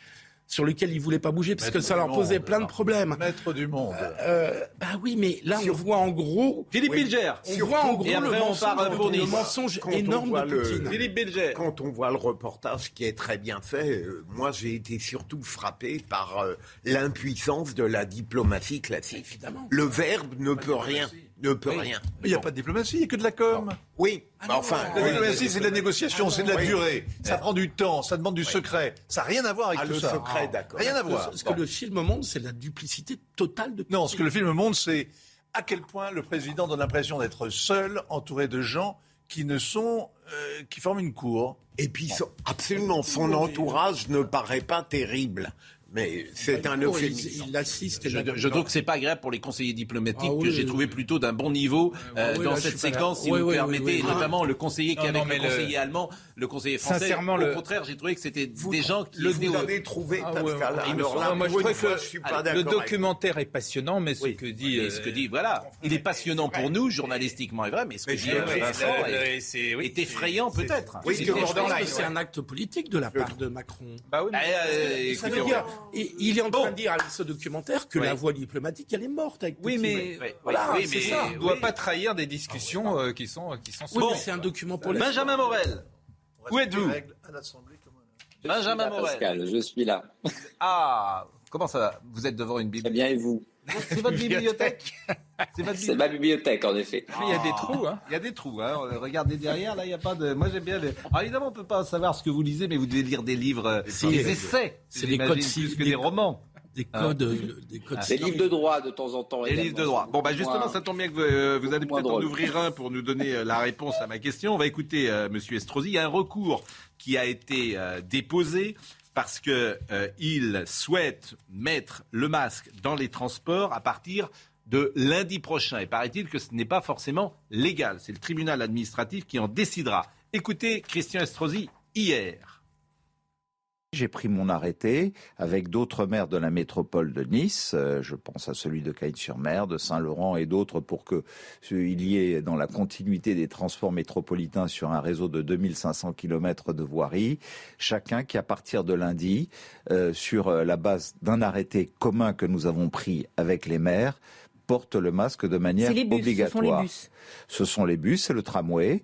S4: sur lequel ils voulaient pas bouger parce que ça leur posait plein de problèmes.
S8: Maître du monde.
S4: Euh, euh, bah oui, mais là on voit en gros.
S1: Philippe Bilger.
S4: On voit en gros le mensonge, pour le mensonge énorme de Poutine.
S1: Philippe Bilger.
S3: Quand on voit le reportage qui est très bien fait, euh, moi j'ai été surtout frappé par l'impuissance de la diplomatie classique. Évidemment. Le verbe ne peut rien ne peut rien.
S8: Mais il n'y a pas de diplomatie, il n'y a que de la com.
S3: Oui, ah enfin.
S8: La diplomatie, c'est de la négociation, c'est de la durée. Ça prend du temps, ça demande du secret. Ça n'a rien à voir avec ah, tout
S3: le
S8: ça.
S3: secret, d'accord.
S8: Rien à voir.
S4: Ce que le film montre, c'est la duplicité totale de
S8: Non, ce que le film montre, c'est à quel point le président donne l'impression d'être seul, entouré de gens qui ne sont, euh, qui forment une cour.
S3: Et puis, absolument, son entourage ne paraît pas terrible. Mais c'est un euphémisme.
S1: Il, assiste. Je, trouve que c'est pas agréable pour les conseillers diplomatiques ah que j'ai trouvé plutôt d'un bon niveau euh, dans cette séquence, si vous permettez, notamment le conseiller qui avec le conseiller allemand, le conseiller français. Sincèrement, au contraire, j'ai trouvé que c'était des gens qui
S3: le vous avez trouvé ah Pascal. Alors
S5: moi, je crois que le documentaire est passionnant, mais ce que dit,
S1: ce que dit, voilà, il est passionnant pour nous journalistiquement est vrai, mais ce que dit Vincent est effrayant peut-être.
S4: Oui, c'est un acte politique de la part de Macron.
S1: Bah oui.
S4: Et il est en train de dire avec ce documentaire que la voie diplomatique, elle est morte avec
S5: Oui, mais, voilà, oui, mais ça. on ne doit pas trahir des discussions euh, qui sont qui sont.
S4: Oui, c'est un document pour les.
S1: Benjamin Morel. Où êtes-vous Benjamin Morel.
S14: Pascal, je suis là.
S1: Ah, comment ça va? Vous êtes devant une bibliothèque.
S14: bien et vous?
S1: C'est votre bibliothèque
S14: C'est ma bibliothèque, en effet.
S1: il y a des trous, hein Il y a des trous, hein Regardez derrière, là, il n'y a pas de... Moi, j'aime bien... Les... Alors, évidemment, on ne peut pas savoir ce que vous lisez, mais vous devez lire des livres, euh, des essais.
S4: C'est des codes
S1: plus que des romans.
S4: Des codes, euh, des
S14: codes Des livres de droit de temps en temps.
S1: Des livres de droit. Bon, bah justement, ça tombe bien que vous, euh, vous allez peut-être en ouvrir un pour nous donner la réponse à ma question. On va écouter euh, Monsieur Estrosi. Il y a un recours qui a été déposé parce qu'il euh, souhaite mettre le masque dans les transports à partir de lundi prochain. Et paraît-il que ce n'est pas forcément légal. C'est le tribunal administratif qui en décidera. Écoutez Christian Estrosi hier.
S15: J'ai pris mon arrêté avec d'autres maires de la métropole de Nice, euh, je pense à celui de Cagnes-sur-Mer, de Saint-Laurent et d'autres pour que il y ait dans la continuité des transports métropolitains sur un réseau de 2500 km de voirie, chacun qui à partir de lundi, euh, sur euh, la base d'un arrêté commun que nous avons pris avec les maires, porte le masque de manière obligatoire. Ce sont les bus, ce sont les bus, c'est le tramway.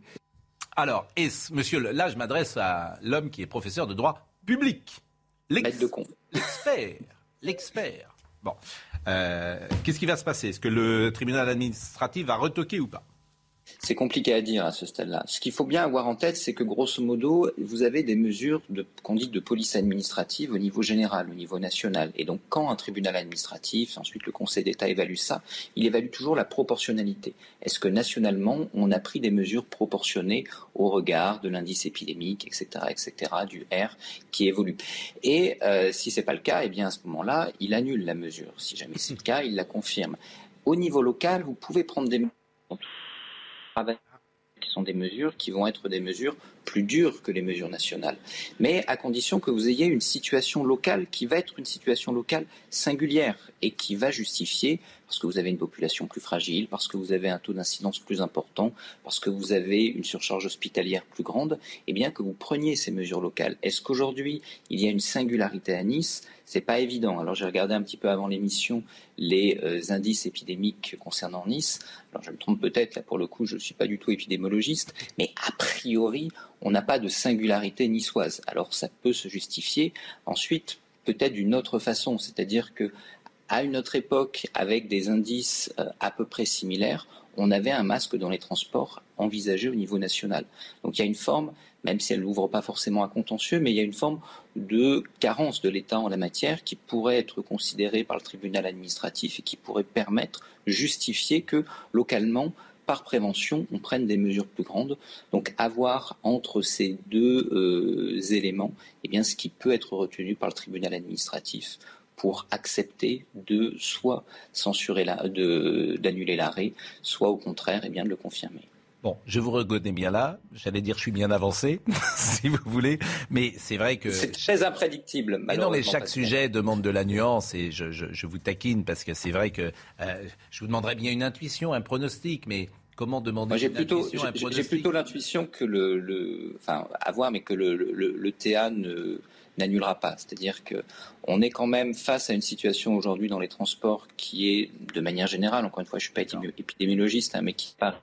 S1: Alors, monsieur, là, je m'adresse à l'homme qui est professeur de droit public. L'expert. L'expert. Bon. Euh, qu'est-ce qui va se passer? Est-ce que le tribunal administratif va retoquer ou pas?
S16: C'est compliqué à dire à ce stade-là. Ce qu'il faut bien avoir en tête, c'est que grosso modo, vous avez des mesures de conduite de police administrative au niveau général, au niveau national. Et donc, quand un tribunal administratif, ensuite le Conseil d'État évalue ça, il évalue toujours la proportionnalité. Est-ce que nationalement, on a pris des mesures proportionnées au regard de l'indice épidémique, etc., etc., du R qui évolue? Et euh, si c'est pas le cas, eh bien à ce moment-là, il annule la mesure. Si jamais c'est le cas, il la confirme. Au niveau local, vous pouvez prendre des mesures qui sont des mesures qui vont être des mesures plus dures que les mesures nationales, mais à condition que vous ayez une situation locale qui va être une situation locale singulière et qui va justifier, parce que vous avez une population plus fragile, parce que vous avez un taux d'incidence plus important, parce que vous avez une surcharge hospitalière plus grande, eh bien que vous preniez ces mesures locales. Est-ce qu'aujourd'hui il y a une singularité à Nice? C'est pas évident. Alors j'ai regardé un petit peu avant l'émission les euh, indices épidémiques concernant Nice. Alors je me trompe peut-être, là pour le coup je ne suis pas du tout épidémiologiste, mais a priori on n'a pas de singularité niçoise. Alors ça peut se justifier ensuite peut-être d'une autre façon, c'est-à-dire que à une autre époque, avec des indices euh, à peu près similaires, on avait un masque dans les transports envisagé au niveau national. Donc il y a une forme même si elle n'ouvre pas forcément un contentieux, mais il y a une forme de carence de l'État en la matière qui pourrait être considérée par le tribunal administratif et qui pourrait permettre, justifier que localement, par prévention, on prenne des mesures plus grandes. Donc avoir entre ces deux euh, éléments, eh bien, ce qui peut être retenu par le tribunal administratif pour accepter de soit censurer d'annuler l'arrêt, soit au contraire, eh bien, de le confirmer.
S1: Bon, je vous reconnais bien là. J'allais dire, je suis bien avancé, si vous voulez. Mais c'est vrai que.
S16: C'est très imprédictible.
S1: Mais non, mais chaque sujet demande de la nuance et je, vous taquine parce que c'est vrai que euh, je vous demanderais bien une intuition, un pronostic, mais comment demander
S16: une plutôt, intuition, un pronostic? J'ai plutôt l'intuition que le, enfin, à voir, mais que le, le, TA ne n'annulera pas. C'est-à-dire que on est quand même face à une situation aujourd'hui dans les transports qui est, de manière générale, encore une fois, je suis pas épidémiologiste, hein, mais qui part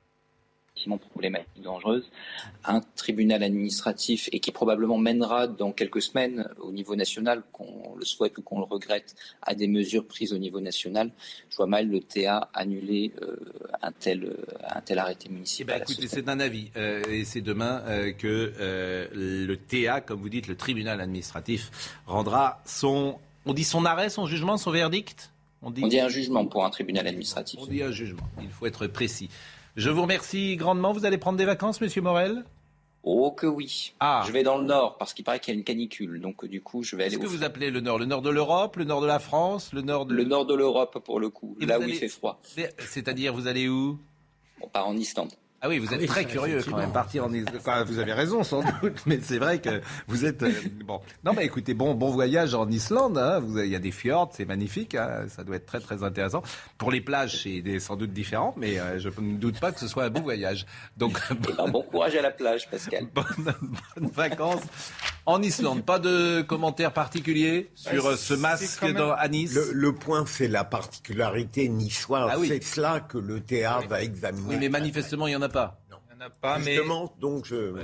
S16: problématique dangereuse, un tribunal administratif et qui probablement mènera dans quelques semaines au niveau national, qu'on le souhaite ou qu'on le regrette, à des mesures prises au niveau national. Je vois mal le TA annuler euh, un, tel, un tel arrêté municipal.
S1: Eh ben, écoutez, c'est un avis euh, et c'est demain euh, que le TA, comme vous dites, le tribunal administratif, rendra son, on dit son arrêt, son jugement, son verdict?
S16: On dit... on dit un jugement pour un tribunal administratif.
S1: On dit un jugement. Il faut être précis. Je vous remercie grandement. Vous allez prendre des vacances, Monsieur Morel?
S16: Oh que oui. Ah. Je vais dans le nord parce qu'il paraît qu'il y a une canicule. Donc du coup, je vais aller.
S1: Qu'est-ce que vous appelez le nord Le nord de l'Europe, le nord de la France, le nord de.
S16: Le nord de l'Europe pour le coup. là où il fait froid.
S1: C'est-à-dire, vous allez où?
S16: On part en Islande.
S1: Ah oui, vous êtes très curieux quand même, partir en Islande. vous avez raison sans doute, mais c'est vrai que vous êtes... Euh, bon, non mais écoutez, bon, bon voyage en Islande, hein. il y a des fjords, c'est magnifique, hein. ça doit être très très intéressant. Pour les plages, c'est sans doute différent, mais euh, je ne doute pas que ce soit un bon voyage. Donc,
S16: bon courage à la plage, Pascal.
S1: Bonne vacances en Islande. Pas de commentaires particuliers sur euh, ce masque dans, à Nice?
S3: Le, point, c'est la particularité niçoise. Ah c'est cela que le théâtre va examiner.
S1: Oui, mais manifestement, il n'y en a pas.
S3: Non. Il n'y en a pas, Justement, donc je...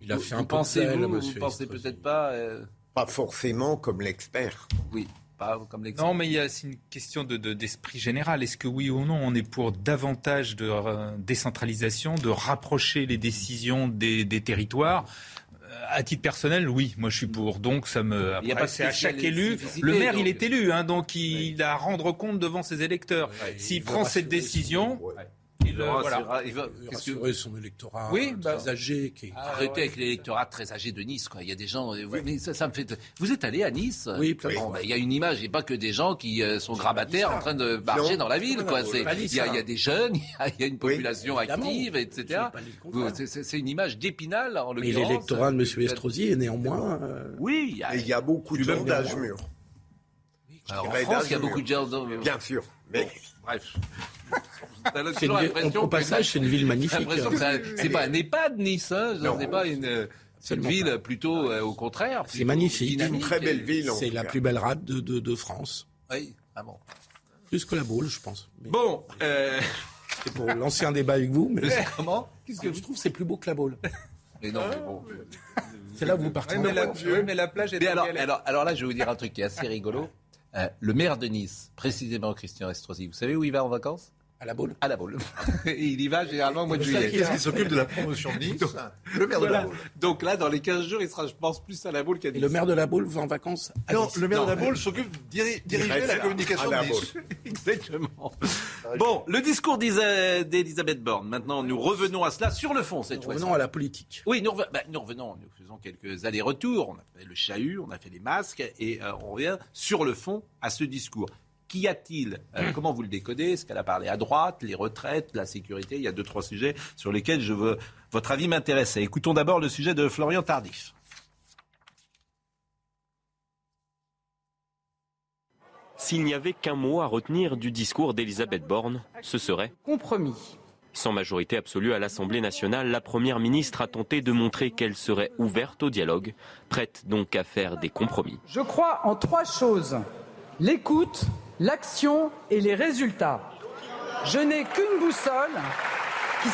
S1: Il a fait un pensez vous, monsieur. Vous pensez peut-être pas... Euh,
S3: pas forcément comme l'expert.
S1: Oui. Pas comme l'expert.
S5: Non, mais c'est une question de, d'esprit général. Est-ce que oui ou non, on est pour davantage de euh, décentralisation, de rapprocher les décisions des, des territoires? À titre personnel, oui, moi je suis pour. Donc ça me. Après, c'est à chaque élu. Le maire, il est élu, hein, donc il, a à rendre compte devant ses électeurs. S'il prend cette décision.
S4: Il, voilà. il va rassurer son électorat oui, bah, très âgé. Qui
S1: ah, Arrêtez avec l'électorat très âgé de Nice. Quoi. Il y a des gens. Mais ça, ça, me fait. Vous êtes allé à Nice?
S4: Oui,
S1: bon, bah, Il y a une image, et pas que des gens qui euh, sont grabataires en train de marcher dans la ville. Quoi. Il, y a, il y a des jeunes, il y a une population active, etc. C'est une image d'épinal en
S4: Mais l'électorat de M. Estrosi est néanmoins.
S3: Euh, oui, il y a beaucoup de gens d'âge mûr.
S1: en France, il y a beaucoup de gens.
S3: Bien sûr. Mais
S1: bref.
S4: Au passage, c'est une ville magnifique.
S1: C'est pas un EHPAD, Nice. Hein, c'est pas une. une ville plutôt euh, au contraire.
S4: C'est magnifique.
S3: Une très belle ville.
S4: C'est la plus belle rade de, de, de France.
S1: Oui, ah bon.
S4: Plus que la Baule, je pense.
S1: Bon. Euh...
S4: C'est pour lancer un débat avec vous. Mais
S1: comment?
S4: Qu'est-ce que je trouve c'est plus beau que la Baule
S1: Mais non, mais bon.
S4: C'est là où vous partez.
S5: mais, la, mais la plage est.
S1: alors, alors, alors, là, je vais vous dire un truc qui est assez rigolo. Euh, le maire de Nice, précisément Christian Estrosi, vous savez où il va en vacances?
S4: À la boule
S1: À la boule. il y va généralement au mois de juillet.
S8: Qui est-ce qui s'occupe de la promotion de Nice Le maire de la boule.
S1: Donc là, dans les 15 jours, il sera, je pense, plus à la boule qu'à Nice.
S4: Et le maire de la boule va en vacances à
S8: Non,
S4: Nice.
S8: le maire de la boule s'occupe de diriger la communication de Nice.
S1: Exactement. Bon, le discours d'Elisabeth Borne. Maintenant, nous revenons à cela sur le fond cette fois.
S4: Revenons à la politique.
S1: Oui, nous, bah, nous, revenons, nous faisons quelques allers-retours. On a fait le chahut, on a fait les masques et euh, on revient sur le fond à ce discours. Qu'y a-t-il euh, Comment vous le décodez Est-ce qu'elle a parlé à droite, les retraites, la sécurité? Il y a deux, trois sujets sur lesquels je veux, votre avis m'intéresse. Écoutons d'abord le sujet de Florian Tardif.
S17: S'il n'y avait qu'un mot à retenir du discours d'Elisabeth Borne, ce serait
S6: compromis.
S17: Sans majorité absolue à l'Assemblée nationale, la Première ministre a tenté de montrer qu'elle serait ouverte au dialogue, prête donc à faire des compromis.
S6: Je crois en trois choses. L'écoute, l'action et les résultats. Je n'ai qu'une boussole qui...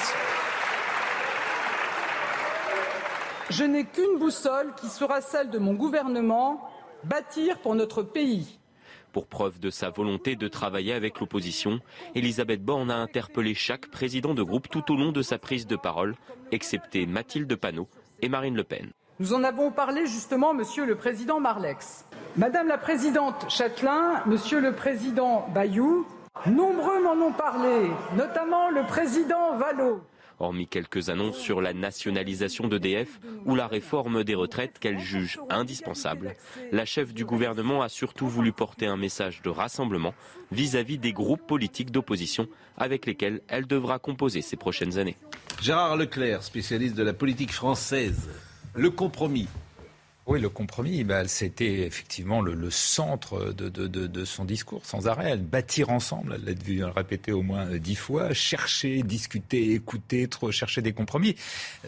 S6: Je qu'une boussole qui sera celle de mon gouvernement, bâtir pour notre pays.
S17: Pour preuve de sa volonté de travailler avec l'opposition, Elisabeth Borne a interpellé chaque président de groupe tout au long de sa prise de parole, excepté Mathilde Panot et Marine Le Pen.
S6: Nous en avons parlé justement, Monsieur le Président Marlex. Madame la Présidente Châtelain, Monsieur le Président Bayou, nombreux m'en ont parlé, notamment le Président Vallot.
S17: Hormis quelques annonces sur la nationalisation d'EDF ou la réforme des retraites qu'elle juge indispensable, la chef du gouvernement a surtout voulu porter un message de rassemblement vis-à-vis des groupes politiques d'opposition avec lesquels elle devra composer ces prochaines années.
S1: Gérard Leclerc, spécialiste de la politique française. Le compromis.
S5: Oui, le compromis, bah, c'était effectivement le, centre de, son discours, sans arrêt. Bâtir ensemble, elle l'a vu le répéter au moins dix fois, chercher, discuter, écouter, trop, chercher des compromis.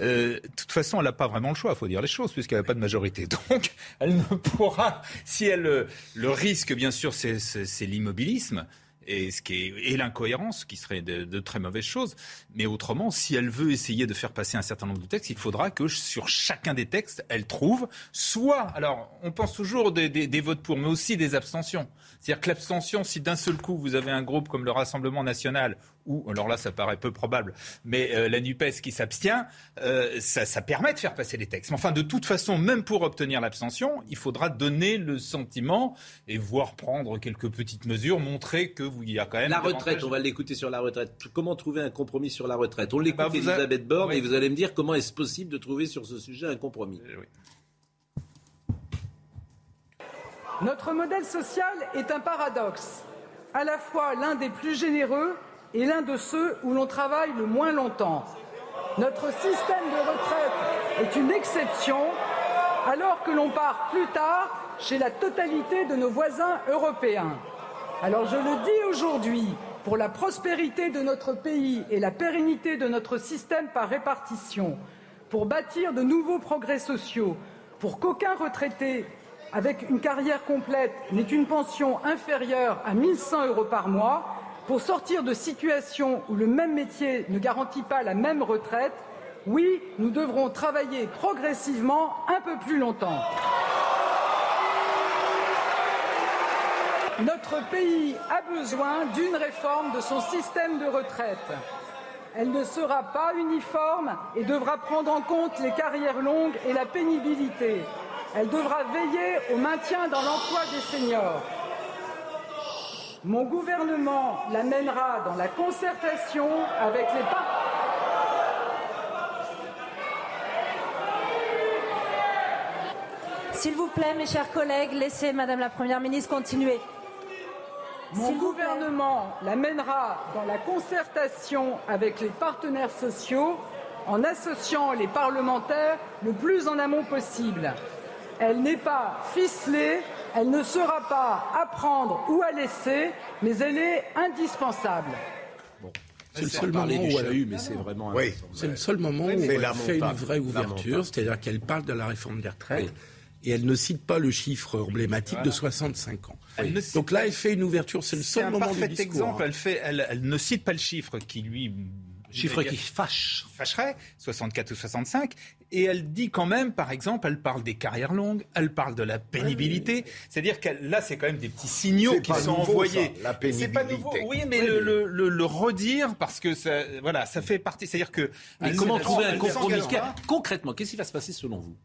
S5: Euh, de toute façon, elle n'a pas vraiment le choix, il faut dire les choses, puisqu'elle n'a pas de majorité. Donc, elle ne pourra, si elle, le risque, bien sûr, c'est l'immobilisme et, ce qui est, et l'incohérence, qui serait de, très mauvaises choses. Mais autrement, si elle veut essayer de faire passer un certain nombre de textes, il faudra que sur chacun des textes, elle trouve soit, alors on pense toujours des votes pour, mais aussi des abstentions. C'est-à-dire que l'abstention, si d'un seul coup vous avez un groupe comme le Rassemblement national ou, alors là ça paraît peu probable, mais euh, la NUPES qui s'abstient, euh, ça, ça, permet de faire passer les textes. Mais enfin, de toute façon, même pour obtenir l'abstention, il faudra donner le sentiment et voir prendre quelques petites mesures, montrer que vous y a quand même...
S1: La retraite, on va l'écouter sur la retraite. Comment trouver un compromis sur la retraite? On l'écoute bah, Elisabeth a... Borne oui. et vous allez me dire comment est-ce possible de trouver sur ce sujet un compromis.
S5: Euh, oui.
S6: Notre modèle social est un paradoxe, à la fois l'un des plus généreux et l'un de ceux où l'on travaille le moins longtemps. Notre système de retraite est une exception, alors que l'on part plus tard chez la totalité de nos voisins européens. Alors je le dis aujourd'hui, pour la prospérité de notre pays et la pérennité de notre système par répartition, pour bâtir de nouveaux progrès sociaux, pour qu'aucun retraité avec une carrière complète n'ait une pension inférieure à 1100 euros par mois, pour sortir de situations où le même métier ne garantit pas la même retraite, oui, nous devrons travailler progressivement un peu plus longtemps. Notre pays a besoin d'une réforme de son système de retraite. Elle ne sera pas uniforme et devra prendre en compte les carrières longues et la pénibilité. Elle devra veiller au maintien dans l'emploi des seniors. Mon gouvernement l'amènera dans la concertation avec les partenaires.
S7: S'il vous plaît, mes chers collègues, laissez Madame la Première ministre continuer.
S6: Mon gouvernement l'amènera dans la concertation avec les partenaires sociaux en associant les parlementaires le plus en amont possible. Elle n'est pas ficelée, elle ne sera pas à prendre ou à laisser, mais elle est indispensable.
S4: Bon. C'est le seul moment où elle a eu, mais c'est vraiment. Oui. C'est le seul moment où elle fait une vraie ouverture, c'est-à-dire qu'elle parle de la réforme des retraites. Oui. Et elle ne cite pas le chiffre emblématique voilà. de 65 ans. Donc là, elle fait une ouverture. C'est le seul moment du discours.
S5: exemple. Elle, fait, elle, elle, ne cite pas le chiffre qui lui Chiffre qui fâche. Fâcherait, 64 ou 65. Et elle dit quand même, par exemple, elle parle des carrières longues, elle parle de la pénibilité. C'est-à-dire que là, c'est quand même des petits signaux qui sont envoyés.
S3: la pénibilité.
S5: C'est pas nouveau. Oui, mais le, le, le, le, redire parce que ça, voilà, ça fait partie. C'est-à-dire que.
S1: Mais comment trouver un compromis Concrètement, qu'est-ce qui va se passer selon vous?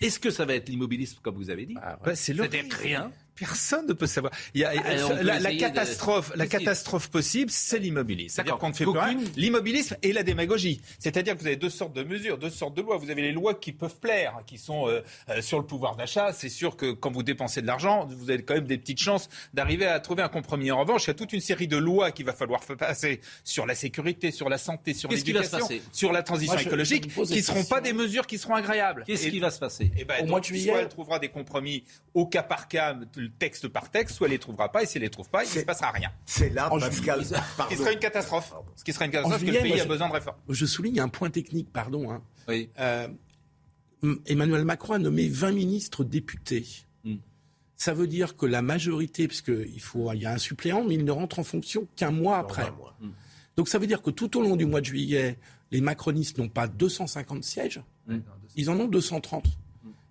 S1: Est-ce que ça va être l'immobilisme, comme vous avez dit?
S5: Ah ouais. C'est
S1: rien.
S5: Personne ne peut savoir. Il y a, ah, la, la catastrophe, de... la catastrophe possible, c'est l'immobilisme. C'est-à-dire qu'on ne fait plus rien. L'immobilisme et la démagogie. C'est-à-dire que vous avez deux sortes de mesures, deux sortes de lois. Vous avez les lois qui peuvent plaire, qui sont euh, euh, sur le pouvoir d'achat. C'est sûr que quand vous dépensez de l'argent, vous avez quand même des petites chances d'arriver à trouver un compromis. En revanche, il y a toute une série de lois qu'il va falloir passer sur la sécurité, sur la santé, sur l'éducation, sur la transition Moi, je, écologique, je qui ne seront pas des mesures qui seront agréables.
S1: Qu'est-ce qui va se passer
S5: eh ben, Au mois de juillet, soit elle trouvera des compromis au cas par cas texte par texte, soit elle les trouvera pas, et si elle les trouve pas, il ne se passera rien.
S3: C'est là, Pascal.
S5: Ce qui serait une catastrophe. Ce qui serait une catastrophe, parce que le pays a besoin de réforme.
S4: Je souligne un point technique, pardon. Hein. Oui. Euh, Emmanuel Macron a nommé 20 ministres députés. Hmm. Ça veut dire que la majorité, puisqu'il faut, il y a un suppléant, mais il ne rentre en fonction qu'un mois après. Hmm. Donc ça veut dire que tout au long du mois de juillet, les macronistes n'ont pas 250 sièges, hmm. ils en ont 230.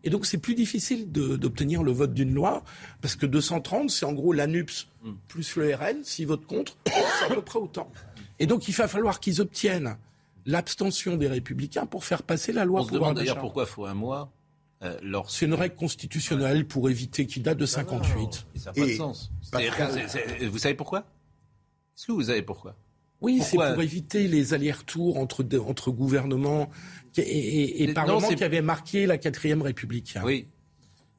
S4: Et donc c'est plus difficile d'obtenir le vote d'une loi, parce que 230, c'est en gros l'ANUPS mm. plus le RN. S'ils votent contre, c'est à peu près autant. Et donc il va falloir qu'ils obtiennent l'abstention des républicains pour faire passer la loi.
S1: On se demande d'ailleurs pourquoi il faut un mois.
S4: Euh, c'est une règle constitutionnelle pour éviter qu'il date de 58.
S1: ça n'a pas de sens. vous savez pourquoi? Est-ce que vous savez pourquoi?
S4: Oui, c'est pour éviter les allers-retours entre, entre gouvernements et, et, Parlement qui avait marqué la quatrième République.
S1: Oui.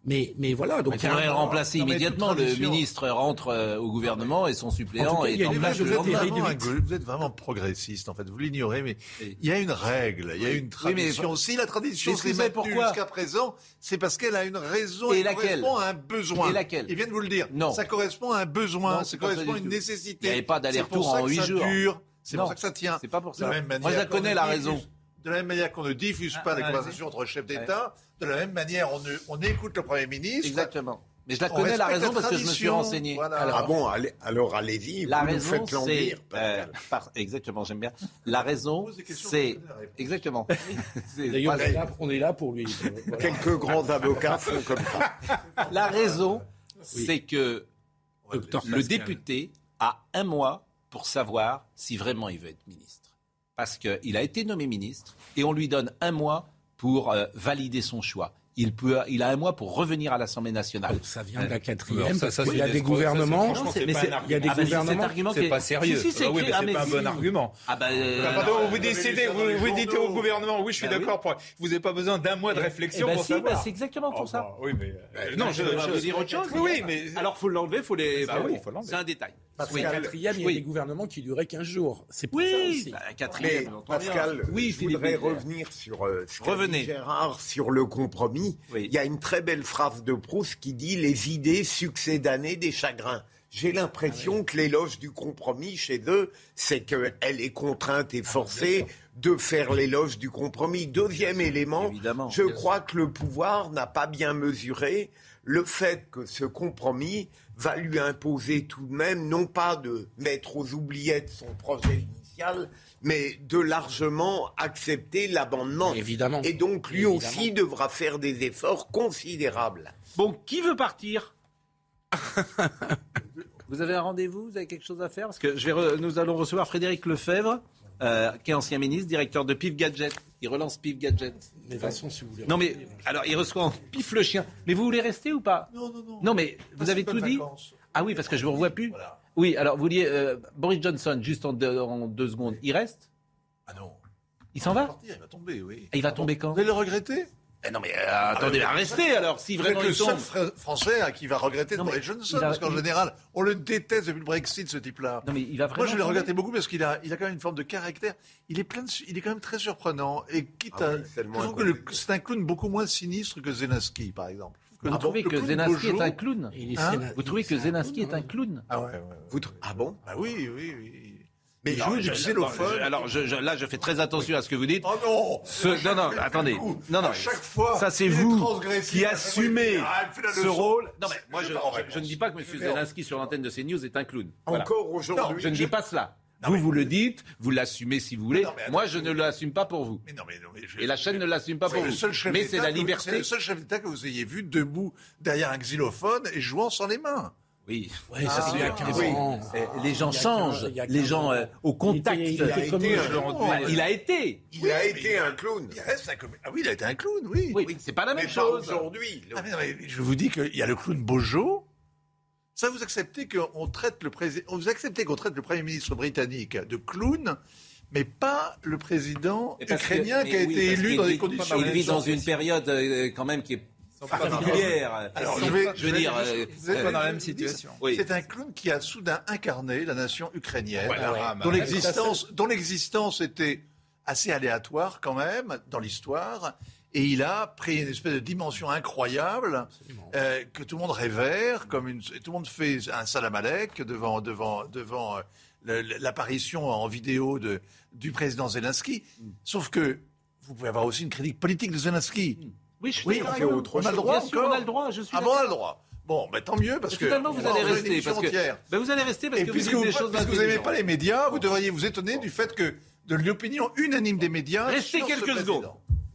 S4: Mais, mais voilà.
S1: Donc, il faudrait remplacer immédiatement. Le ministre rentre euh, au gouvernement et son suppléant est en place
S8: vous, vous êtes vraiment progressiste, en fait. Vous l'ignorez, mais il y a une règle, il y a une tradition. si la tradition s'est maintenue jusqu'à présent, c'est parce qu'elle a une raison. Et, laquelle correspond à un besoin.
S1: Et laquelle
S8: Ils viennent vous le dire. Non. Ça correspond à un besoin. ça correspond à une nécessité. Il
S1: n'y avait pas d'aller-retour en huit jours.
S8: C'est pour ça que ça tient.
S1: C'est pas pour ça. Moi, je la connais la raison.
S8: De la même manière qu'on ne diffuse pas les conversations entre chefs d'État, de la même manière on, on écoute le Premier ministre.
S1: Exactement. Mais je la connais la raison parce que je me suis renseigné.
S3: Alors, ah bon, allez, alors allez-y.
S1: La raison, c'est euh, exactement, j'aime bien. La raison, c'est exactement.
S4: D'ailleurs, on, est là pour lui.
S3: Quelques grands avocats font comme ça.
S1: La raison, c'est que le député a un mois pour savoir si vraiment il veut être ministre parce qu'il a été nommé ministre et on lui donne un mois pour euh, valider son choix. Il, peut, il a un mois pour revenir à l'Assemblée nationale.
S4: Ça vient de la quatrième, qu'il y a des gouvernements.
S5: il y a des gouvernements. C'est pas sérieux. Si, si, ah oui, c'est pas un bon argument. Ah bah, euh, pardon, vous décidez, vous, vous dites au gouvernement, oui, je suis bah d'accord. Vous n'avez pas besoin d'un mois de réflexion
S1: bah
S5: pour
S1: si,
S5: savoir.
S1: c'est exactement pour ça.
S5: Oui, mais
S1: euh, non, je vais dire autre chose.
S5: Oui, mais
S1: alors faut l'enlever, faut les. C'est un détail.
S4: Parce qu'à quatrième, il y a des gouvernements qui duraient 15 jours. C'est pour
S1: ça
S4: aussi.
S1: Bah, quatrième,
S3: Pascal, oui, je voudrais revenir sur euh. Gérard sur le compromis. Il y a une très belle phrase de Proust qui dit les idées succèdent d'années des chagrins. J'ai l'impression ah que l'éloge du compromis chez eux, c'est qu'elle est contrainte et forcée de faire l'éloge du compromis. Deuxième élément, je crois que le pouvoir n'a pas bien mesuré le fait que ce compromis va lui imposer tout de même, non pas de mettre aux oubliettes son projet initial, mais de largement accepter l'abandon.
S4: Évidemment.
S3: Et donc lui aussi devra faire des efforts considérables.
S1: Bon, qui veut partir? Vous avez un rendez-vous? Vous avez quelque chose à faire? Parce que je vais nous allons recevoir Frédéric Lefebvre, euh, qui est ancien ministre, directeur de PIF Gadget. Il relance PIF Gadget.
S4: Mais façon, si vous voulez.
S1: Non, mais alors, il reçoit en PIF le chien. Mais vous voulez rester ou pas?
S8: Non, non, non.
S1: Non, mais vous avez tout dit Ah oui, parce que je ne vous revois plus. Oui, alors vous vouliez. Euh, Boris Johnson, juste en deux, secondes, il reste?
S8: Ah non.
S1: Il s'en va?
S8: Il va tomber, oui.
S1: Et il va tomber quand?
S8: Vous allez le regretter?
S1: Eh non mais euh, attendez, ah, restez alors si vraiment
S8: le
S1: seul
S8: français qui va regretter non, Boris Johnson parce qu'en général on le déteste depuis le Brexit ce type-là.
S1: Non mais il va
S8: Moi je l'ai regretté beaucoup parce qu'il a il a quand même une forme de caractère. Il est plein de, il est quand même très surprenant et quitte ah à c'est un clown beaucoup moins sinistre que Zelensky par exemple.
S1: Vous trouvez que Zelensky est un clown Vous trouvez que Zelensky est un clown
S8: Ah ouais, ouais,
S3: Ah bon
S8: Ah oui oui oui.
S1: Mais alors, joue du xylophone. Alors je, je, là, je fais très attention à ce que vous dites.
S8: Oh non
S1: ce, Non, non, attendez. Non, non.
S8: À chaque fois,
S1: ça c'est vous qui assumez ah, ce rôle. Non, mais moi, je, je, ne dis pas que M. Zelensky sur l'antenne de CNews est un clown.
S3: Encore aujourd'hui.
S1: Je ne dis pas cela. Vous, vous le dites, vous l'assumez si vous voulez. Moi, je ne l'assume pas pour vous. Et la chaîne ne l'assume pas pour vous. mais c'est la liberté.
S8: C'est le seul chef d'État que vous ayez vu debout derrière un xylophone et jouant sans les mains.
S1: Oui, ça c'est il y a 15 ans. Les gens changent, les gens euh, au contact. Il, a été, il a été.
S3: Il a été un clown.
S8: Ah oui, il a été un clown, oui.
S1: Oui, c'est pas la même chose.
S3: aujourd'hui.
S8: Ah, je vous dis qu'il y a le clown Bojo. Ça, vous acceptez qu'on traite le président, vous acceptez qu'on traite le premier ministre britannique de clown, mais pas le président ukrainien qui a été élu dans des conditions.
S1: Il vit dans une période euh, quand même qui est particulière.
S8: Alors, je, vais,
S5: je veux dire, vous n'êtes pas dans la même situation.
S8: C'est un clown qui a soudain incarné la nation ukrainienne, dont l'existence, dont l'existence était assez aléatoire quand même dans l'histoire. Et il a pris une espèce de dimension incroyable euh, que tout le monde révère, comme une, tout le monde fait un salamalek devant, devant, devant euh, l'apparition en vidéo de, du président Zelensky. Mm. Sauf que vous pouvez avoir aussi une critique politique de Zelensky.
S1: Mm. Oui, je
S8: oui, on, fait autre on a le droit
S1: sûr, on a le droit, je suis
S8: Ah bon, on a le droit. Bon, ben, tant mieux parce que
S1: finalement vous allez rester parce que ben, vous allez rester parce
S8: Et
S1: que
S8: puisque
S1: vous,
S8: vous,
S1: des choses
S8: parce que vous n'aimez pas les médias, vous devriez vous étonner du fait que de l'opinion unanime des médias.
S1: Restez quelques secondes.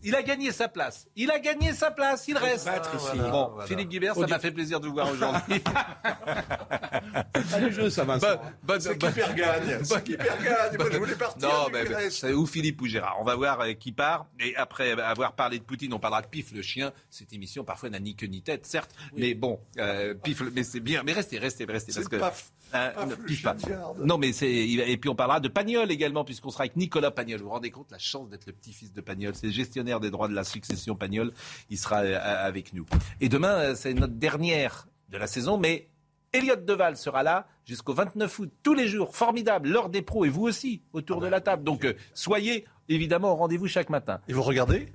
S1: Il a gagné sa place. Il a gagné sa place. Il reste.
S4: ici.
S1: Bon, Philippe Guibert, ça m'a fait plaisir de vous voir aujourd'hui.
S4: Allez, jeu, ça va.
S8: Bonne, c'est qui perd gagne. C'est qui perd gagne. Moi, je voulais partir.
S1: Non, mais c'est ou Philippe ou Gérard? On va voir euh, qui part. Et après avoir parlé de Poutine, on parlera de Pif le chien. Cette émission parfois n'a ni queue ni tête, certes, mais bon, euh, Pif, mais c'est bien. Mais restez, restez, restez,
S8: parce que. Paf.
S1: Euh, non, mais c'est. Et puis on parlera de Pagnol également, puisqu'on sera avec Nicolas Pagnol. Vous vous rendez compte la chance d'être le petit-fils de Pagnol C'est le gestionnaire des droits de la succession Pagnol. Il sera euh, avec nous. Et demain, euh, c'est notre dernière de la saison, mais Elliot Deval sera là jusqu'au 29 août, tous les jours, formidable, l'heure des pros, et vous aussi, autour de la table. Donc soyez évidemment au rendez-vous chaque matin.
S8: Et vous regardez?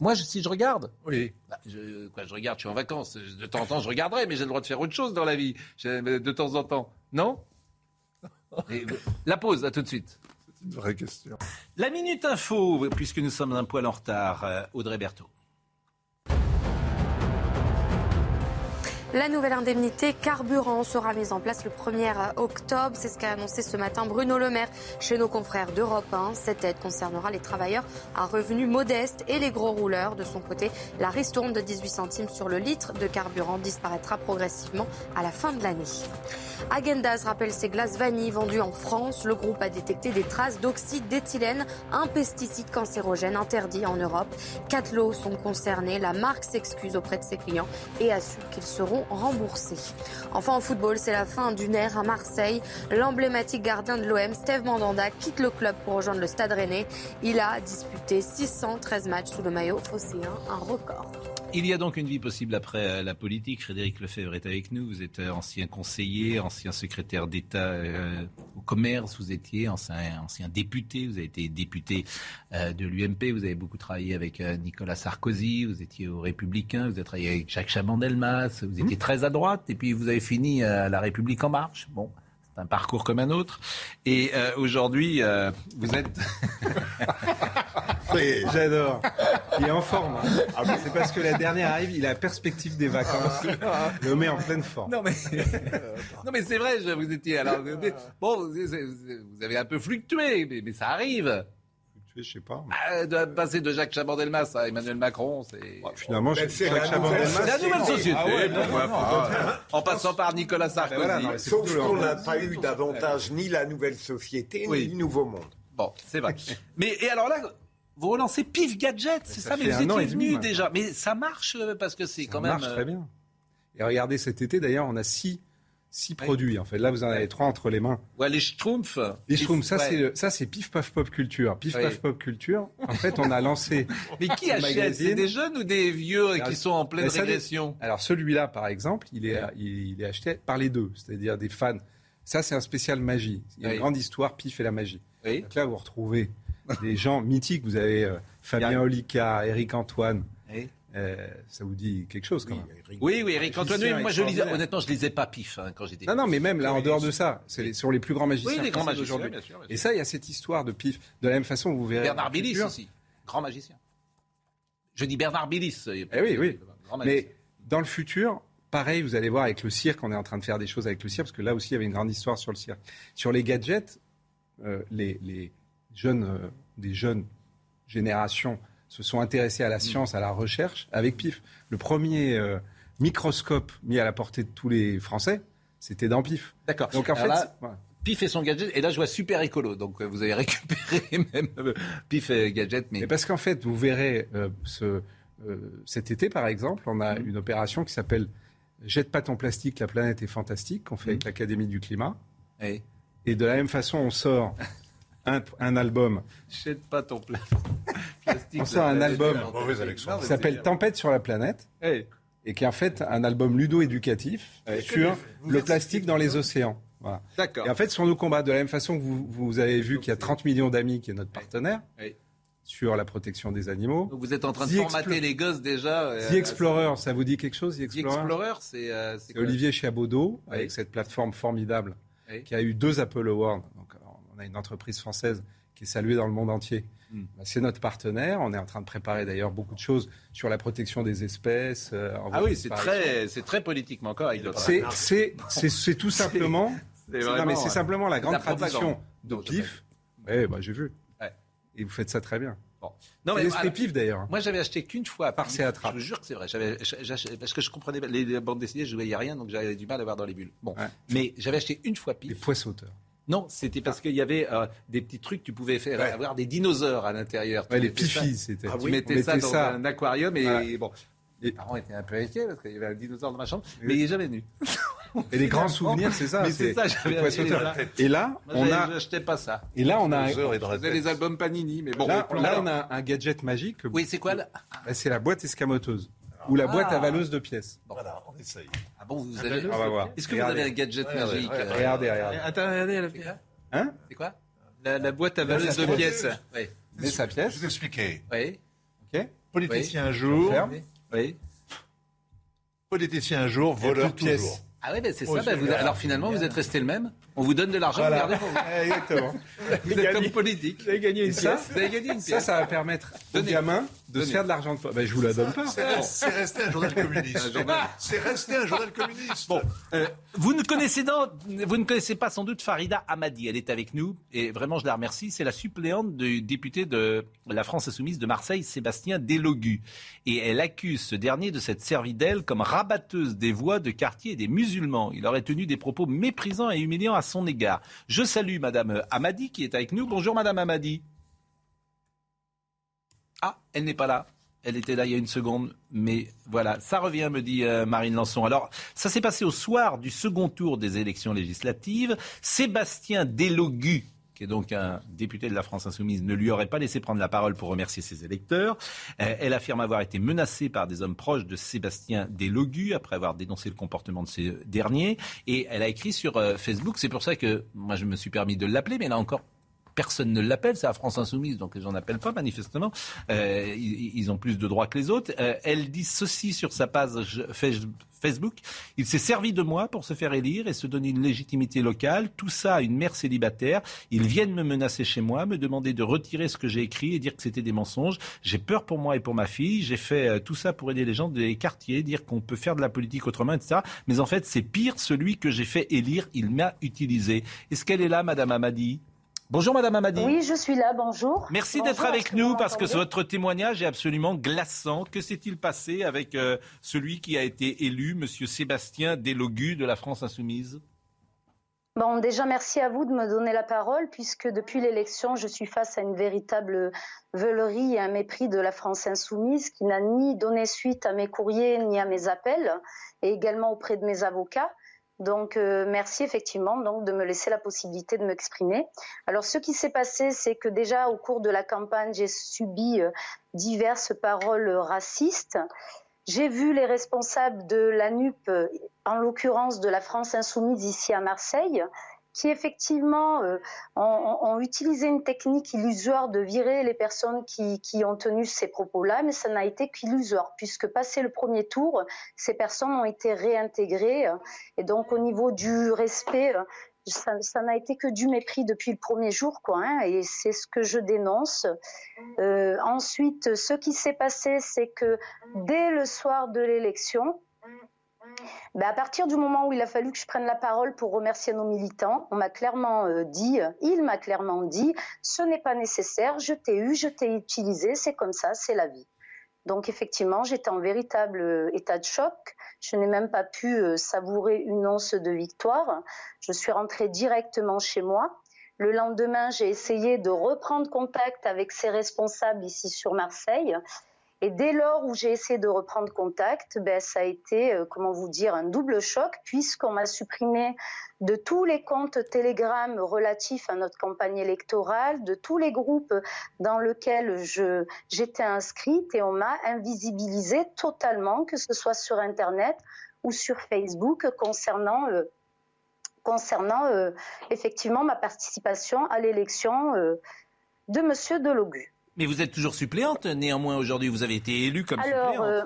S1: Moi, si je regarde
S8: Oui.
S1: Bah, je, quoi, je regarde, je suis en vacances. De temps en temps, je regarderai, mais j'ai le droit de faire autre chose dans la vie. De temps en temps. Non? La pause, à tout de suite.
S8: C'est une vraie question.
S1: La Minute Info, puisque nous sommes un poil en retard. Euh, Audrey Berthaud.
S2: La nouvelle indemnité carburant sera mise en place le 1er octobre. C'est ce qu'a annoncé ce matin Bruno Le Maire chez nos confrères d'Europe 1. Cette aide concernera les travailleurs à revenus modestes et les gros rouleurs. De son côté, la ristourne de 18 centimes sur le litre de carburant disparaîtra progressivement à la fin de l'année. Agendas rappelle ses glaces vanille vendues en France. Le groupe a détecté des traces d'oxyde d'éthylène, un pesticide cancérogène interdit en Europe. Quatre lots sont concernés. La marque s'excuse auprès de ses clients et assure qu'ils seront remboursés. Enfin en football, c'est la fin d'une ère à Marseille. L'emblématique gardien de l'OM, Steve Mandanda, quitte le club pour rejoindre le Stade Rennais. Il a disputé 613 matchs sous le maillot phocéen, un record.
S1: Il y a donc une vie possible après euh, la politique. Frédéric Lefebvre est avec nous. Vous êtes euh, ancien conseiller, ancien secrétaire d'État euh, au commerce. Vous étiez ancien, ancien, député. Vous avez été député de l'UMP. Vous avez beaucoup travaillé avec Nicolas Sarkozy. Vous étiez aux Républicains. Vous avez travaillé avec Jacques Chaban-Delmas. Vous étiez mmh. très à droite. Et puis vous avez fini à La République en marche. Bon, un parcours comme un autre. Et aujourd'hui, vous êtes.
S18: J'adore. Il est en forme. Hein. Ah, c'est parce que la dernière arrive, il a la perspective des vacances. Il le met en pleine forme.
S1: Non mais, non mais c'est vrai, vous étiez alors bon, vous avez un peu fluctué, mais, ça arrive.
S18: Je sais pas.
S1: Ah, de passer de Jacques Chaban-Delmas à Emmanuel Macron, c'est.
S18: Bah, finalement, Jacques Chaban-Delmas.
S1: C'est la nouvelle société. Ah en passant par Nicolas ben
S3: Sarkozy. Sauf qu'on n'a pas eu davantage ni la nouvelle société, ni le nouveau monde.
S1: Bon, c'est vrai. mais et alors là, vous relancez Pif Gadget, c'est ça, Mais vous étiez venu déjà. Mais ça marche euh, parce que c'est quand même.
S18: Ça marche très euh, bien. Et regardez, cet été d'ailleurs, on a six, six produits. En fait, là, vous en avez trois entre les mains.
S1: Ouais, les Schtroumpfs.
S18: Les Schtroumpfs, ça, c'est ça, c'est Pif Paf Pop Culture. Pif Paf Pop Culture. En fait, on a lancé.
S1: Mais qui achète? C'est des jeunes ou des vieux qui sont en pleine régression?
S18: Alors celui-là, par exemple, il est, il, est acheté par les deux, c'est-à-dire des fans. Ça, c'est un spécial magie. Il y a une grande histoire, Pif et la magie. Donc là, vous retrouvez des gens mythiques. Vous avez euh, Fabien Olicard, Eric Antoine. Euh, ça vous dit quelque chose quand même
S1: Oui, oui, Eric Antoine. moi, je lisais, honnêtement, je lisais pas pif hein, quand j'étais.
S18: Non, non, mais même là, en dehors de ça, c'est sur les plus grands magiciens.
S1: Oui, les grands magiciens aujourd'hui.
S18: Et ça, il y a cette histoire de pif. De la même façon, vous verrez.
S1: Bernard Billis aussi, grand magicien. Je dis Bernard Billis.
S18: Eh oui, oui. Mais dans le futur, pareil, vous allez voir avec le cirque, on est en train de faire des choses avec le cirque, parce que là aussi, il y avait une grande histoire sur le cirque. Sur les gadgets, les, jeunes, des jeunes générations se sont intéressés à la mm. science, à la recherche avec PIF. Le premier microscope mis à la portée de tous les Français, c'était dans PIF.
S1: D'accord. Donc en fait, PIF et son gadget. Et là, je vois super écolo. Donc, vous avez récupéré même PIF et gadget.
S18: Mais, parce qu'en fait, vous verrez ce, cet été, par exemple, on a mm. une opération qui s'appelle Jette pas ton plastique, la planète est fantastique, qu'on fait avec mm. l'Académie du climat. Et de la même façon, on sort un, album.
S1: Jette pas ton
S18: plastique. on sort un album qui s'appelle Tempête sur la planète. Et qui est en fait un album ludo-éducatif sur le plastique dans les océans. D'accord. Et en fait, sur nos combats, de la même façon que vous, vous avez vu qu'il y a 30 millions d'amis qui est notre partenaire, sur la protection des animaux.
S1: vous êtes en train de formater les gosses déjà.
S18: Euh, The Explorer, ça vous dit quelque chose
S1: The Explorer, c'est
S18: euh, Olivier Chiabodo, avec cette plateforme formidable, qui a eu deux Apple Awards. A une entreprise française qui est saluée dans le monde entier. Hmm. Bah, c'est notre partenaire. On est en train de préparer d'ailleurs beaucoup de choses sur la protection des espèces.
S1: Euh, ah oui, c'est très, c'est très politiquement correct.
S18: C'est tout simplement. mais c'est simplement la grande tradition de PIF. Eh, bah, j'ai vu. Et vous faites ça très bien. Bon. Non, mais pif d'ailleurs.
S1: Moi, j'avais acheté qu'une fois. Par Je vous jure que c'est vrai. parce que je comprenais les bandes dessinées, je ne voyais rien, donc j'avais du mal à voir dans les bulles. Bon, mais j'avais acheté une fois pif.
S18: Les poissons-auteurs.
S1: Non, c'était parce qu'il y avait euh, des petits trucs, tu pouvais faire avoir des dinosaures à l'intérieur.
S18: les pifis, c'était.
S1: tu mettais ça dans un aquarium et bon. Les parents étaient un peu inquiets parce qu'il y avait un dinosaure dans ma chambre, mais il n'est jamais venu.
S18: Et les grands souvenirs, c'est ça.
S1: c'est ça, j'avais
S18: Et là, on a.
S1: J'achetais pas ça.
S18: Et là, on a.
S1: les albums Panini, mais bon.
S18: Là, on a un gadget magique.
S1: Oui, c'est quoi
S18: bah, C'est la boîte escamoteuse ou la boîte ah. avaleuse de pièces.
S8: Voilà, on essaye.
S1: Ah bon, vous avez.
S18: On va voir.
S1: Est-ce que vous avez un gadget magique
S18: Regardez, regardez.
S1: Attends, regardez. Hein C'est quoi la, boîte avaleuse de pièces.
S18: Oui. Mais sa pièce.
S8: Je vais vous expliquer.
S1: Oui.
S18: Ok.
S8: Politicien un jour.
S1: Oui.
S8: Politicien un jour, voleur toujours.
S1: Ah oui, ben c'est ça. Ben alors finalement, vous êtes resté le même. On vous donne de l'argent, vous gardez pour vous.
S18: Exactement.
S1: vous êtes comme politique.
S18: Vous avez gagné une pièce.
S1: Vous avez gagné une pièce.
S18: Ça, ça va permettre aux gamins de se faire de l'argent de poche. Ben, je vous la donne pas.
S8: C'est resté un journal communiste. C'est resté un journal communiste.
S1: Bon, euh, vous, ne connaissez vous ne connaissez pas sans doute Farida Hamadi. Elle est avec nous et vraiment, je la remercie. C'est la suppléante du député de la France Insoumise de Marseille, Sébastien Delogu. Et elle accuse ce dernier de s'être servi d'elle comme rabatteuse des voix de quartier et des musulmans. Il aurait tenu des propos méprisants et humiliants à son égard. Je salue Madame Hamadi qui est avec nous. Bonjour Madame Hamadi. Ah, elle n'est pas là. Elle était là il y a une seconde, mais voilà, ça revient, me dit euh, Marine Lançon. Alors, ça s'est passé au soir du second tour des élections législatives. Sébastien Delogu, est donc un député de la France insoumise, ne lui aurait pas laissé prendre la parole pour remercier ses électeurs. Euh, elle affirme avoir été menacée par des hommes proches de Sébastien Delogu après avoir dénoncé le comportement de ces derniers. Et elle a écrit sur euh, Facebook, c'est pour ça que moi je me suis permis de l'appeler, mais là encore personne ne l'appelle, c'est la France Insoumise, donc les gens n'appellent pas manifestement. Euh, ils, ont plus de droits que les autres. elle dit ceci sur sa page Facebook. Il s'est servi de moi pour se faire élire et se donner une légitimité locale. Tout ça à une mère célibataire. Ils viennent me menacer chez moi, me demander de retirer ce que j'ai écrit et dire que c'était des mensonges. J'ai peur pour moi et pour ma fille. J'ai fait euh, tout ça pour aider les gens des quartiers, dire qu'on peut faire de la politique autrement, etc. Mais en fait, c'est pire celui que j'ai fait élire. Il m'a utilisé. Est-ce qu'elle est là, Madame Amadi? Bonjour Madame Amadi.
S19: Oui, je suis là, bonjour.
S1: Merci d'être avec nous parce que votre témoignage est absolument glaçant. Que s'est-il passé avec euh, celui qui a été élu, Monsieur Sébastien Delogu de la France Insoumise?
S19: Bon, déjà, merci à vous de me donner la parole, puisque depuis l'élection, je suis face à une véritable veulerie et un mépris de la France insoumise qui n'a ni donné suite à mes courriers ni à mes appels, et également auprès de mes avocats. Donc euh, merci effectivement donc de me laisser la possibilité de m'exprimer. Alors ce qui s'est passé, c'est que déjà au cours de la campagne, j'ai subi euh, diverses paroles racistes. J'ai vu les responsables de la NUP, euh, en l'occurrence de la France insoumise ici à Marseille, qui effectivement euh, ont, utilisé une technique illusoire de virer les personnes qui, ont tenu ces propos-là, mais ça n'a été qu'illusoire, puisque passé le premier tour, ces personnes ont été réintégrées. Et donc au niveau du respect, ça, n'a été que du mépris depuis le premier jour, quoi. Hein, et c'est ce que je dénonce. Euh, ensuite, ce qui s'est passé, c'est que dès le soir de l'élection, ben, à partir du moment où il a fallu que je prenne la parole pour remercier nos militants, on m'a clairement euh, dit, il m'a clairement dit, ce n'est pas nécessaire, je t'ai eu, je t'ai utilisé, c'est comme ça, c'est la vie. Donc effectivement, j'étais en véritable euh, état de choc. Je n'ai même pas pu euh, savourer une once de victoire. Je suis rentrée directement chez moi. Le lendemain, j'ai essayé de reprendre contact avec ses responsables ici sur Marseille. Et dès lors où j'ai essayé de reprendre contact, ben, ça a été, euh, comment vous dire, un double choc puisqu'on m'a supprimé de tous les comptes Telegram relatifs à notre campagne électorale, de tous les groupes dans lesquels j'étais inscrite et on m'a invisibilisé totalement, que ce soit sur Internet ou sur Facebook, concernant, euh, euh, effectivement ma participation à l'élection de M. Delogu.
S1: Mais vous êtes toujours suppléante, néanmoins aujourd'hui vous avez été élue comme suppléante. Euh,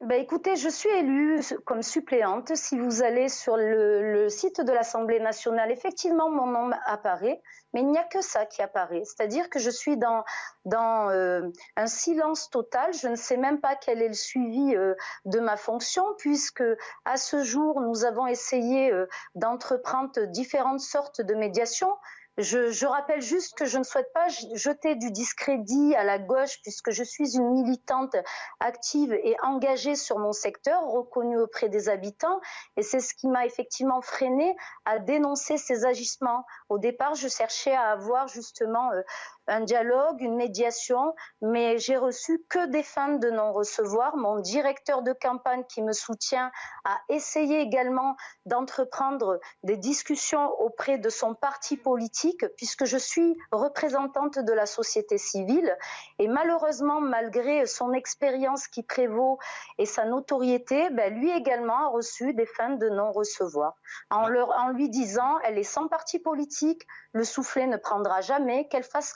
S19: bah écoutez, je suis élue comme suppléante. Si vous allez sur le, site de l'Assemblée nationale, effectivement, mon nom apparaît, mais il n'y a que ça qui apparaît. C'est-à-dire que je suis dans, dans euh, un silence total. Je ne sais même pas quel est le suivi euh, de ma fonction, puisque à ce jour, nous avons essayé d'entreprendre différentes sortes de médiations. Je, rappelle juste que je ne souhaite pas jeter du discrédit à la gauche puisque je suis une militante active et engagée sur mon secteur, reconnue auprès des habitants, et c'est ce qui m'a effectivement freiné à dénoncer ces agissements. Au départ, je cherchais à avoir justement euh, un dialogue, une médiation, mais j'ai reçu que des fins de non-recevoir. Mon directeur de campagne qui me soutient a essayé également d'entreprendre des discussions auprès de son parti politique, puisque je suis représentante de la société civile. Et malheureusement, malgré son expérience qui prévaut et sa notoriété, ben, lui également a reçu des fins de non-recevoir. En, lui disant, elle est sans parti politique, le soufflet ne prendra jamais, qu'elle fasse ce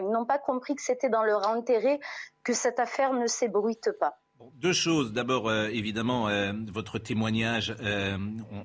S19: Ils n'ont pas compris que c'était dans leur intérêt que cette affaire ne s'ébruite pas.
S1: Deux choses. D'abord, euh, évidemment, euh, votre témoignage. Euh,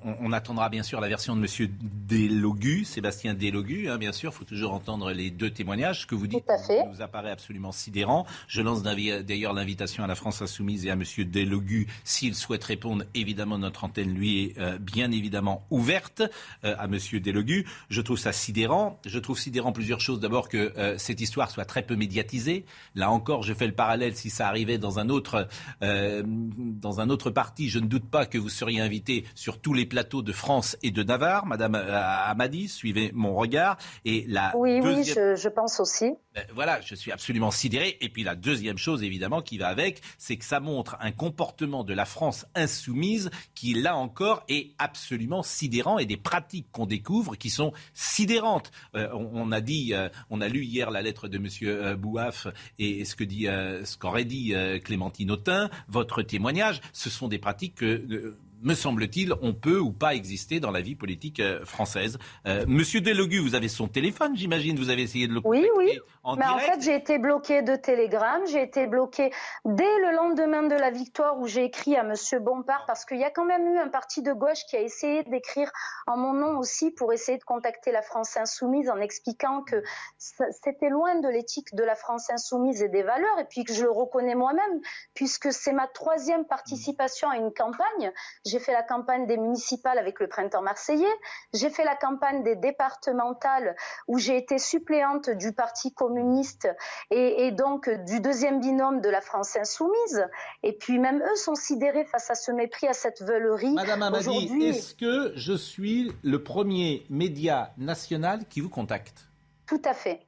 S1: on, attendra bien sûr la version de Monsieur Delogu, Sébastien Delogu. Hein, bien sûr, il faut toujours entendre les deux témoignages. Ce que vous dites nous apparaît absolument sidérant. Je lance d'ailleurs l'invitation à la France insoumise et à Monsieur Delogu s'il souhaite répondre. Évidemment, notre antenne lui est bien évidemment ouverte à Monsieur Delogu. Je trouve ça sidérant. Je trouve sidérant plusieurs choses. D'abord que cette histoire soit très peu médiatisée. Là encore, je fais le parallèle si ça arrivait dans un autre euh, dans un autre parti, je ne doute pas que vous seriez invité sur tous les plateaux de France et de Navarre. Madame euh, Amadi, suivez mon regard.
S19: Et la oui, oui, je, pense aussi.
S1: Ben, voilà, je suis absolument sidéré. Et puis la deuxième chose, évidemment, qui va avec, c'est que ça montre un comportement de la France insoumise qui, là encore, est absolument sidérant et des pratiques qu'on découvre qui sont sidérantes. Euh, on, a dit, on a lu hier la lettre de Monsieur Bouaf et ce dit, ce qu'aurait dit Clémentine Autain votre témoignage. Ce sont des pratiques que euh, me semble-t-il, on peut ou pas exister dans la vie politique euh, française. Euh, Monsieur Delogu, vous avez son téléphone, j'imagine, vous avez essayé de le
S19: Oui, oui. En Mais en fait, j'ai été bloqué de Telegram, j'ai été bloqué dès le lendemain de la victoire où j'ai écrit à Monsieur Bompard parce qu'il y a quand même eu un parti de gauche qui a essayé d'écrire en mon nom aussi pour essayer de contacter la France insoumise en expliquant que c'était loin de l'éthique de la France insoumise et des valeurs et puis que je le reconnais moi-même puisque c'est ma troisième participation à une campagne. J'ai fait la campagne des municipales avec le printemps marseillais. J'ai fait la campagne des départementales où j'ai été suppléante du Parti communiste et, donc du deuxième binôme de la France insoumise. Et puis même eux sont sidérés face à ce mépris, à cette veulerie.
S1: Madame Amadi, est-ce que je suis le premier média national qui vous contacte?
S19: Tout à fait.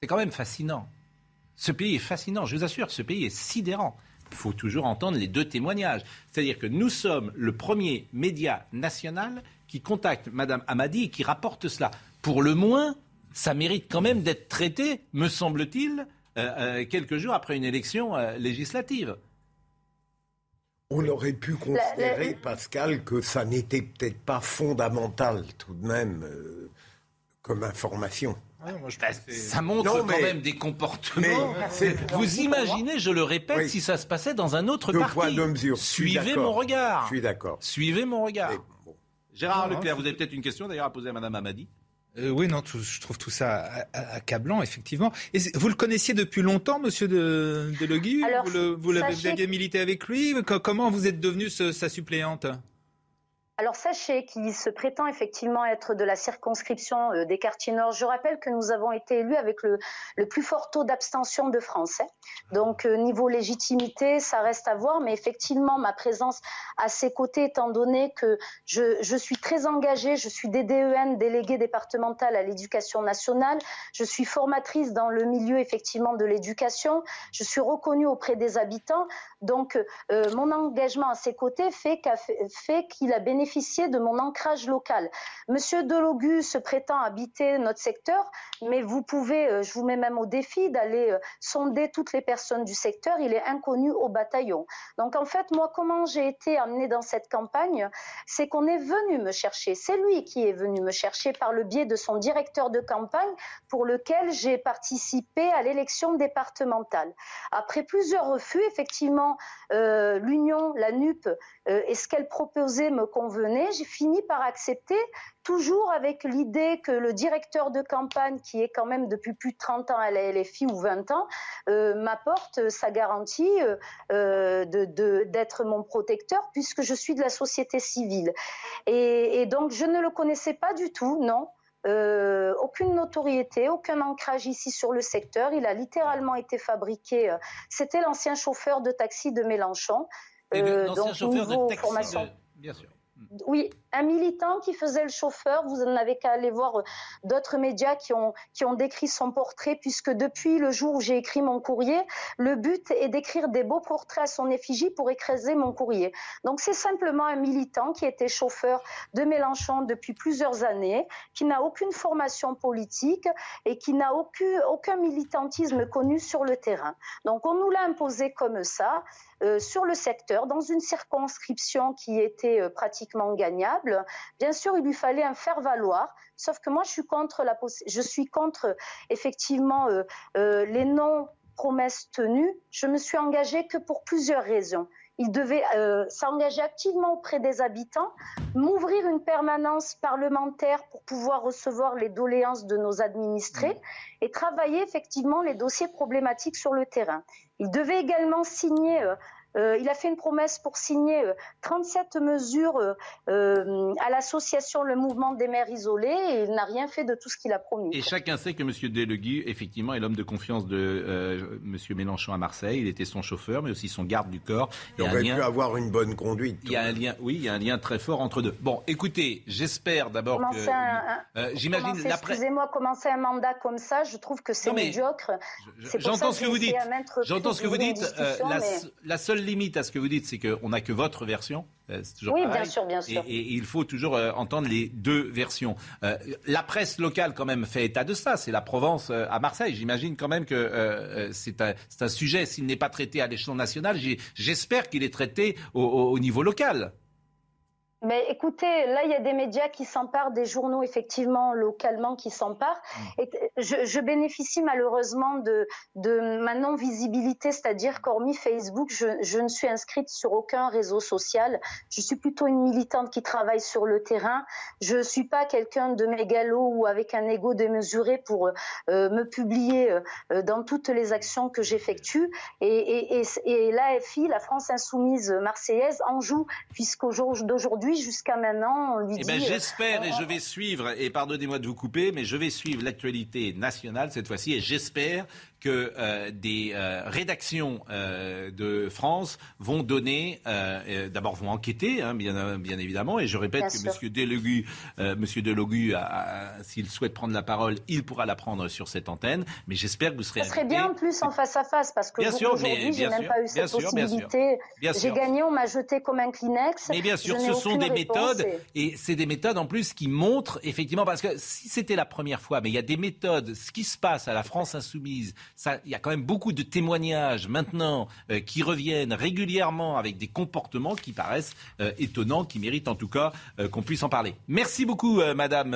S1: C'est quand même fascinant. Ce pays est fascinant, je vous assure, ce pays est sidérant faut toujours entendre les deux témoignages. C'est-à-dire que nous sommes le premier média national qui contacte Mme Hamadi et qui rapporte cela. Pour le moins, ça mérite quand même d'être traité, me semble-t-il, euh, euh, quelques jours après une élection euh, législative.
S3: On aurait pu considérer, Pascal, que ça n'était peut-être pas fondamental tout de même comme information.
S1: Ah bah, ça montre quand même des comportements. Vous imaginez, je le répète, si ça se passait dans un autre parti. Suivez mon regard.
S3: Je suis d'accord.
S1: Suivez mon regard. Gérard Leclerc, vous avez peut-être une question d'ailleurs à poser à Madame Amadi.
S5: oui, non, je trouve tout ça accablant, effectivement. Et vous le connaissiez depuis longtemps, Monsieur de, de Vous, aviez milité avec lui? Comment vous êtes devenue sa suppléante?
S19: Alors sachez qu'il se prétend effectivement être de la circonscription euh, des quartiers nord. Je rappelle que nous avons été élus avec le, plus fort taux d'abstention de Français. Donc euh, niveau légitimité, ça reste à voir, mais effectivement ma présence à ses côtés, étant donné que je, suis très engagée, je suis DDEN, déléguée départementale à l'éducation nationale, je suis formatrice dans le milieu effectivement de l'éducation, je suis reconnue auprès des habitants. Donc euh, mon engagement à ses côtés fait qu'il a bénéficié de mon ancrage local. Monsieur Delogu se prétend habiter notre secteur, mais vous pouvez, euh, je vous mets même au défi d'aller euh, sonder toutes les personnes du secteur. Il est inconnu au bataillon. Donc en fait, moi, comment j'ai été amenée dans cette campagne, c'est qu'on est venu me chercher. C'est lui qui est venu me chercher par le biais de son directeur de campagne pour lequel j'ai participé à l'élection départementale. Après plusieurs refus, effectivement, euh, l'Union, la NUP, et ce qu'elle proposait me convenait j'ai fini par accepter, toujours avec l'idée que le directeur de campagne, qui est quand même depuis plus de 30 ans à la LFI ou 20 ans, euh, m'apporte sa garantie euh, d'être mon protecteur, puisque je suis de la société civile. Et, donc, je ne le connaissais pas du tout, non. Euh, aucune notoriété, aucun ancrage ici sur le secteur. Il a littéralement été fabriqué. C'était l'ancien chauffeur de taxi de Mélenchon.
S1: donc, chauffeur de taxi Bien sûr.
S19: Oui, un militant qui faisait le chauffeur. Vous n'avez qu'à aller voir euh, d'autres médias qui ont, décrit son portrait, puisque depuis le jour où j'ai écrit mon courrier, le but est d'écrire des beaux portraits à son effigie pour écraser mon courrier. Donc c'est simplement un militant qui était chauffeur de Mélenchon depuis plusieurs années, qui n'a aucune formation politique et qui n'a aucun, aucun militantisme connu sur le terrain. Donc on nous l'a imposé comme ça. Euh, sur le secteur, dans une circonscription qui était euh, pratiquement gagnable. Bien sûr, il lui fallait un faire valoir. Sauf que moi, je suis contre la, je suis contre effectivement euh, les non promesses tenues. Je me suis engagée que pour plusieurs raisons il devait s'engager activement auprès des habitants, m'ouvrir une permanence parlementaire pour pouvoir recevoir les doléances de nos administrés mmh. et travailler effectivement les dossiers problématiques sur le terrain. Il devait également signer euh, euh, il a fait une promesse pour signer 37 euh, mesures euh, à l'association Le Mouvement des maires isolés et il n'a rien fait de tout ce qu'il a promis.
S1: Et chacun sait que M. Delegui, effectivement, est l'homme de confiance de M. Mélenchon à Marseille. Il était son chauffeur, mais aussi son garde du corps.
S3: Il, aurait pu avoir une bonne conduite.
S1: Il y a un lien, oui, il y a un lien très fort entre deux. Bon, écoutez, j'espère d'abord que.
S19: J'imagine. Excusez-moi, commencer un mandat comme ça, je trouve que c'est médiocre.
S1: J'entends ce que vous dites. J'entends ce que vous dites. La seule limite à ce que vous dites, c'est qu'on n'a que votre version.
S19: Euh, oui, bien sûr, bien sûr.
S1: Et, il faut toujours euh, entendre les deux versions. Euh, la presse locale, quand même, fait état de ça. C'est la Provence à Marseille. J'imagine quand même que c'est un, un, sujet, s'il n'est pas traité à l'échelon national, j'espère qu'il est traité au niveau local.
S19: Mais écoutez, là, il y a des médias qui s'emparent, des journaux, effectivement, localement, qui s'emparent. Mm. Et je, je, bénéficie malheureusement de, de ma non-visibilité, c'est-à-dire qu'hormis Facebook, je, je, ne suis inscrite sur aucun réseau social. Je suis plutôt une militante qui travaille sur le terrain. Je suis pas quelqu'un de mégalo ou avec un ego démesuré pour euh, me publier euh, dans toutes les actions que j'effectue. Et, et, et, et l'AFI, la France Insoumise Marseillaise, en joue, puisqu'au jusqu'à maintenant, on lui
S1: eh ben, J'espère et je vais suivre, et pardonnez-moi de vous couper, mais je vais suivre l'actualité nationale cette fois-ci et j'espère que euh, des euh, rédactions euh, de France vont donner, d'abord vont enquêter, hein, bien, bien, évidemment, et je répète que M. Delogu, Monsieur Delogu s'il souhaite prendre la parole, il pourra la prendre sur cette antenne, mais j'espère que vous serez.
S19: Ce serait bien en plus en face à face, parce que aujourd'hui, j'ai même pas eu cette possibilité. J'ai gagné, on m'a jeté comme un Kleenex.
S1: Mais bien sûr, ce sont des méthodes, et, c'est des méthodes en plus qui montrent effectivement, parce que si c'était la première fois, mais il y a des méthodes, ce qui se passe à la France insoumise, il y a quand même beaucoup de témoignages maintenant euh, qui reviennent régulièrement avec des comportements qui paraissent euh, étonnants, qui méritent en tout cas euh, qu'on puisse en parler. Merci beaucoup, Madame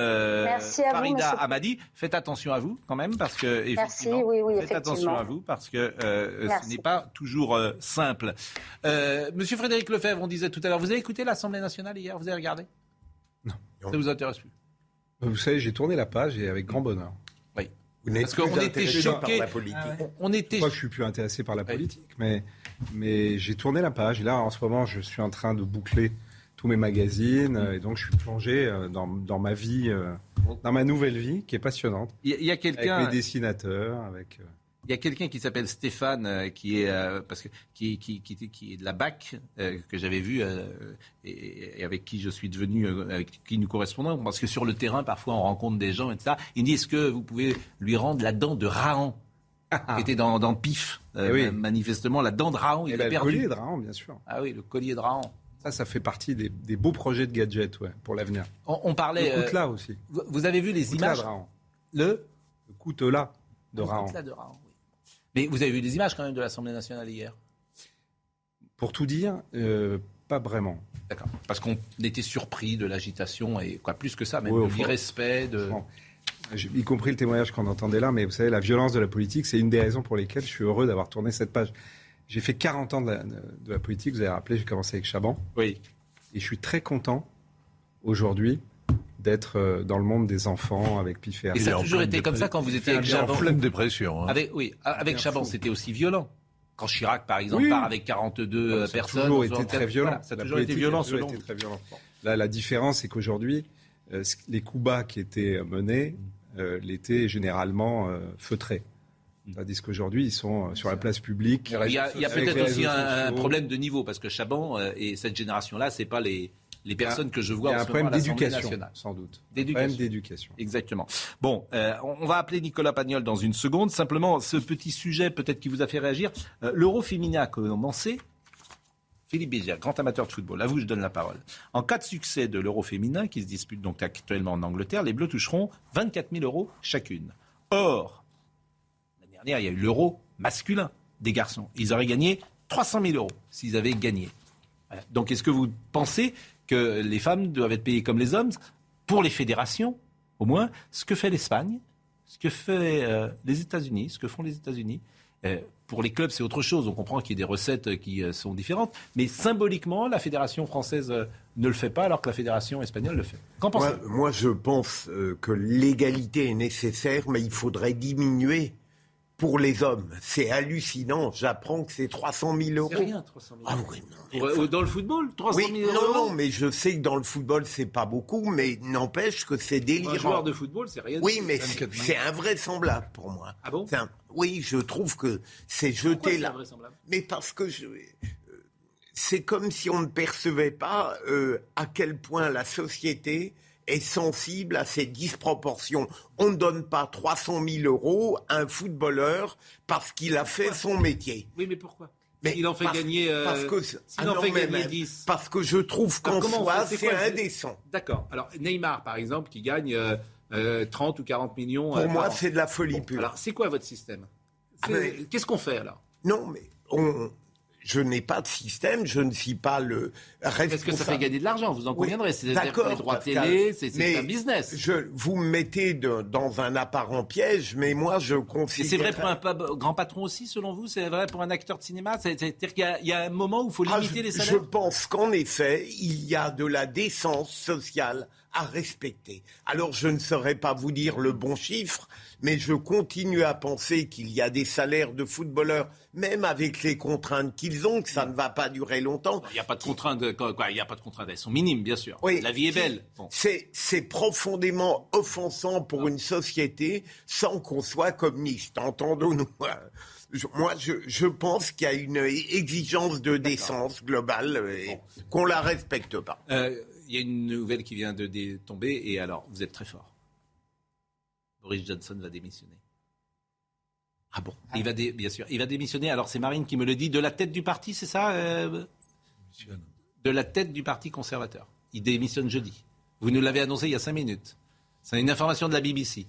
S1: Farida Amadi. Faites attention à vous quand même parce que effectivement, faites attention à vous parce que ce n'est pas toujours simple. Monsieur Frédéric Lefebvre, on disait tout à l'heure, vous avez écouté l'Assemblée nationale hier, vous avez regardé?
S18: Non.
S1: Ça vous intéresse plus?
S18: Vous savez, j'ai tourné la page et avec grand bonheur.
S1: Oui. Parce qu'on était choqués. Par la politique. Ah
S18: on était. Je crois que je suis plus intéressé par la politique, mais mais j'ai tourné la page et là en ce moment je suis en train de boucler tous mes magazines et donc je suis plongé euh, dans, dans ma vie, euh, dans ma nouvelle vie qui est passionnante.
S1: Il y a, quelqu'un.
S18: Avec mes dessinateurs, avec.
S1: Il y a quelqu'un qui s'appelle Stéphane, euh, qui est euh, parce que qui, qui, qui, est de la BAC euh, que j'avais vu et, avec qui je suis devenu, avec qui nous correspondons, parce que sur le terrain parfois on rencontre des gens et ça. Il dit est-ce que vous pouvez lui rendre la dent de Rahan qui était dans, dans Pif eh manifestement la dent de Rahan il
S18: a perdu. Le collier de Rahan bien sûr.
S1: Ah oui le collier de Rahan.
S18: Ça, ça fait partie des, beaux projets de gadgets ouais, pour l'avenir.
S1: On, parlait.
S18: Le là aussi.
S1: Vous, avez vu les images
S18: Le Le coutelas de Rahan.
S1: de Rahan. Mais vous avez vu des images quand même de l'Assemblée nationale hier?
S18: Pour tout dire, euh, pas vraiment.
S1: D'accord. Parce qu'on était surpris de l'agitation et quoi plus que ça, même oui, de l'irrespect. De...
S18: Y compris le témoignage qu'on entendait là, mais vous savez, la violence de la politique, c'est une des raisons pour lesquelles je suis heureux d'avoir tourné cette page. J'ai fait 40 ans de la, de la politique, vous avez rappelé, j'ai commencé avec Chaban.
S1: Oui.
S18: Et je suis très content aujourd'hui d'être euh, dans le monde des enfants avec Pif
S1: et ça a toujours été comme ça quand vous étiez avec Chaban
S8: en pleine dépression. Hein.
S1: Avec, oui, avec Chaban, c'était aussi violent. Quand Chirac, par exemple, part avec 42
S18: ça
S1: personnes.
S18: A toujours été très violent. ça a toujours été violent, selon été très violent. Là, la différence, c'est qu'aujourd'hui, euh, les coups bas qui étaient menés euh, l'étaient généralement feutrés. Mm. Tandis qu'aujourd'hui, ils sont sur la place publique.
S1: Il y a, a peut-être aussi un, un, problème de niveau, parce que Chaban et cette génération-là, c'est pas les, les personnes que je vois
S18: il y a
S1: un problème
S18: d'éducation, sans doute.
S1: D'éducation.
S18: d'éducation.
S1: Exactement. Bon, euh, on va appeler Nicolas Pagnol dans une seconde. Simplement, ce petit sujet peut-être qui vous a fait réagir. Euh, L'euro féminin a commencé. Philippe Bézière, grand amateur de football, à vous je donne la parole. En cas de succès de l'euro féminin, qui se dispute donc actuellement en Angleterre, les Bleus toucheront 24 000 euros chacune. Or, l'année dernière, il y a eu l'euro masculin des garçons. Ils auraient gagné 300 000 euros s'ils avaient gagné. Donc est-ce que vous pensez que les femmes doivent être payées comme les hommes, pour les fédérations, au moins, ce que fait l'Espagne, ce que fait euh, les États-Unis, ce que font les États-Unis. Euh, pour les clubs, c'est autre chose. On comprend qu'il y a des recettes qui euh, sont différentes. Mais symboliquement, la fédération française ne le fait pas, alors que la fédération espagnole le fait. Qu'en
S3: pensez moi, moi, je pense que l'égalité est nécessaire, mais il faudrait diminuer pour les hommes. C'est hallucinant. J'apprends que c'est 300 000 euros.
S1: C'est rien, 300 000 euros. Ah oui, Dans le football, 300 000 euros
S3: Non, non, mais je sais que dans le football, c'est pas beaucoup, mais n'empêche que c'est délirant. Un
S1: joueur de football, c'est rien.
S3: Oui, mais c'est invraisemblable pour moi.
S1: Ah bon
S3: Oui, je trouve que c'est jeté là. Mais parce que je... c'est comme si on ne percevait pas euh, à quel point la société est sensible à ces disproportions. On ne donne pas 300 000 euros à un footballeur parce qu'il a fait son métier.
S1: Oui, mais pourquoi? Mais il en fait gagner. Euh,
S3: parce que,
S1: en fait gagner 10.
S3: Parce que je trouve qu'en soi, c'est indécent.
S1: D'accord. Alors, Neymar, par exemple, qui gagne 30 euh, euh, ou 40 millions.
S3: Pour moi, c'est de la folie pure.
S1: Alors, c'est quoi votre système? Ah, Qu'est-ce qu'on fait alors?
S3: Non, mais on, je n'ai pas de système, je ne suis pas le responsable.
S1: Est-ce que ça fait gagner de l'argent, vous en conviendrez. C'est les droits télé, c'est un business.
S3: Je, vous me mettez dans un apparent piège, mais moi je considère...
S1: C'est vrai pour un grand patron aussi, selon vous C'est vrai pour un acteur de cinéma? C'est-à-dire qu'il y, a un moment où il faut ah, limiter les salaires?
S3: Je pense qu'en effet, il y a de la décence sociale à respecter. Alors je ne saurais pas vous dire le bon chiffre, mais je continue à penser qu'il y a des salaires de footballeurs, même avec les contraintes qu'ils ont, que ça ne va pas durer longtemps.
S1: Il n'y a pas de contraintes, quoi, il n'y a pas de contraintes, elles sont minimes, bien sûr. Oui, La vie est belle.
S3: C'est profondément offensant pour une société sans qu'on soit communiste, entendons-nous. moi, je, je pense qu'il y a une exigence de décence globale et qu'on la respecte pas.
S1: Euh, y a une nouvelle qui vient de tomber, et alors, vous êtes très fort. Boris Johnson va démissionner. Ah bon? Il va Bien sûr, il va démissionner. Alors, c'est Marine qui me le dit. De la tête du parti, c'est ça euh, De la tête du parti conservateur. Il démissionne jeudi. Vous nous l'avez annoncé il y a cinq minutes. C'est une information de la BBC.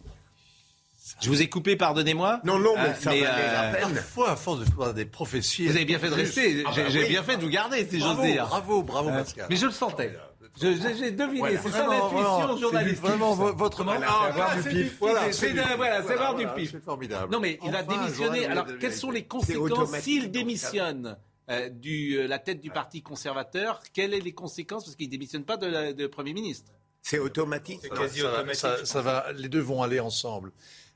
S1: Je vous ai coupé, pardonnez-moi.
S3: Non, non, mais ça valait la
S8: euh, peine. Parfois, à force de voir des prophéties.
S1: Vous avez bien fait de rester. Ah bah j'ai bien fait de vous garder, si j'ose dire.
S8: Bravo, bravo, euh,
S1: Pascal. Mais je le sentais. J'ai deviné, c'est ça l'intuition journalistique.
S8: Vraiment votre
S1: moment. Voilà, du pif. Voilà, c'est voir du pif.
S8: C'est formidable.
S1: Non, mais il va démissionner. Alors, quelles sont les conséquences s'il démissionne euh, du, la tête du Parti conservateur Quelles sont les conséquences? Parce qu'il ne démissionne pas de, de Premier ministre.
S3: C'est automatique.
S8: quasi automatique. Ça, va, les deux vont aller ensemble.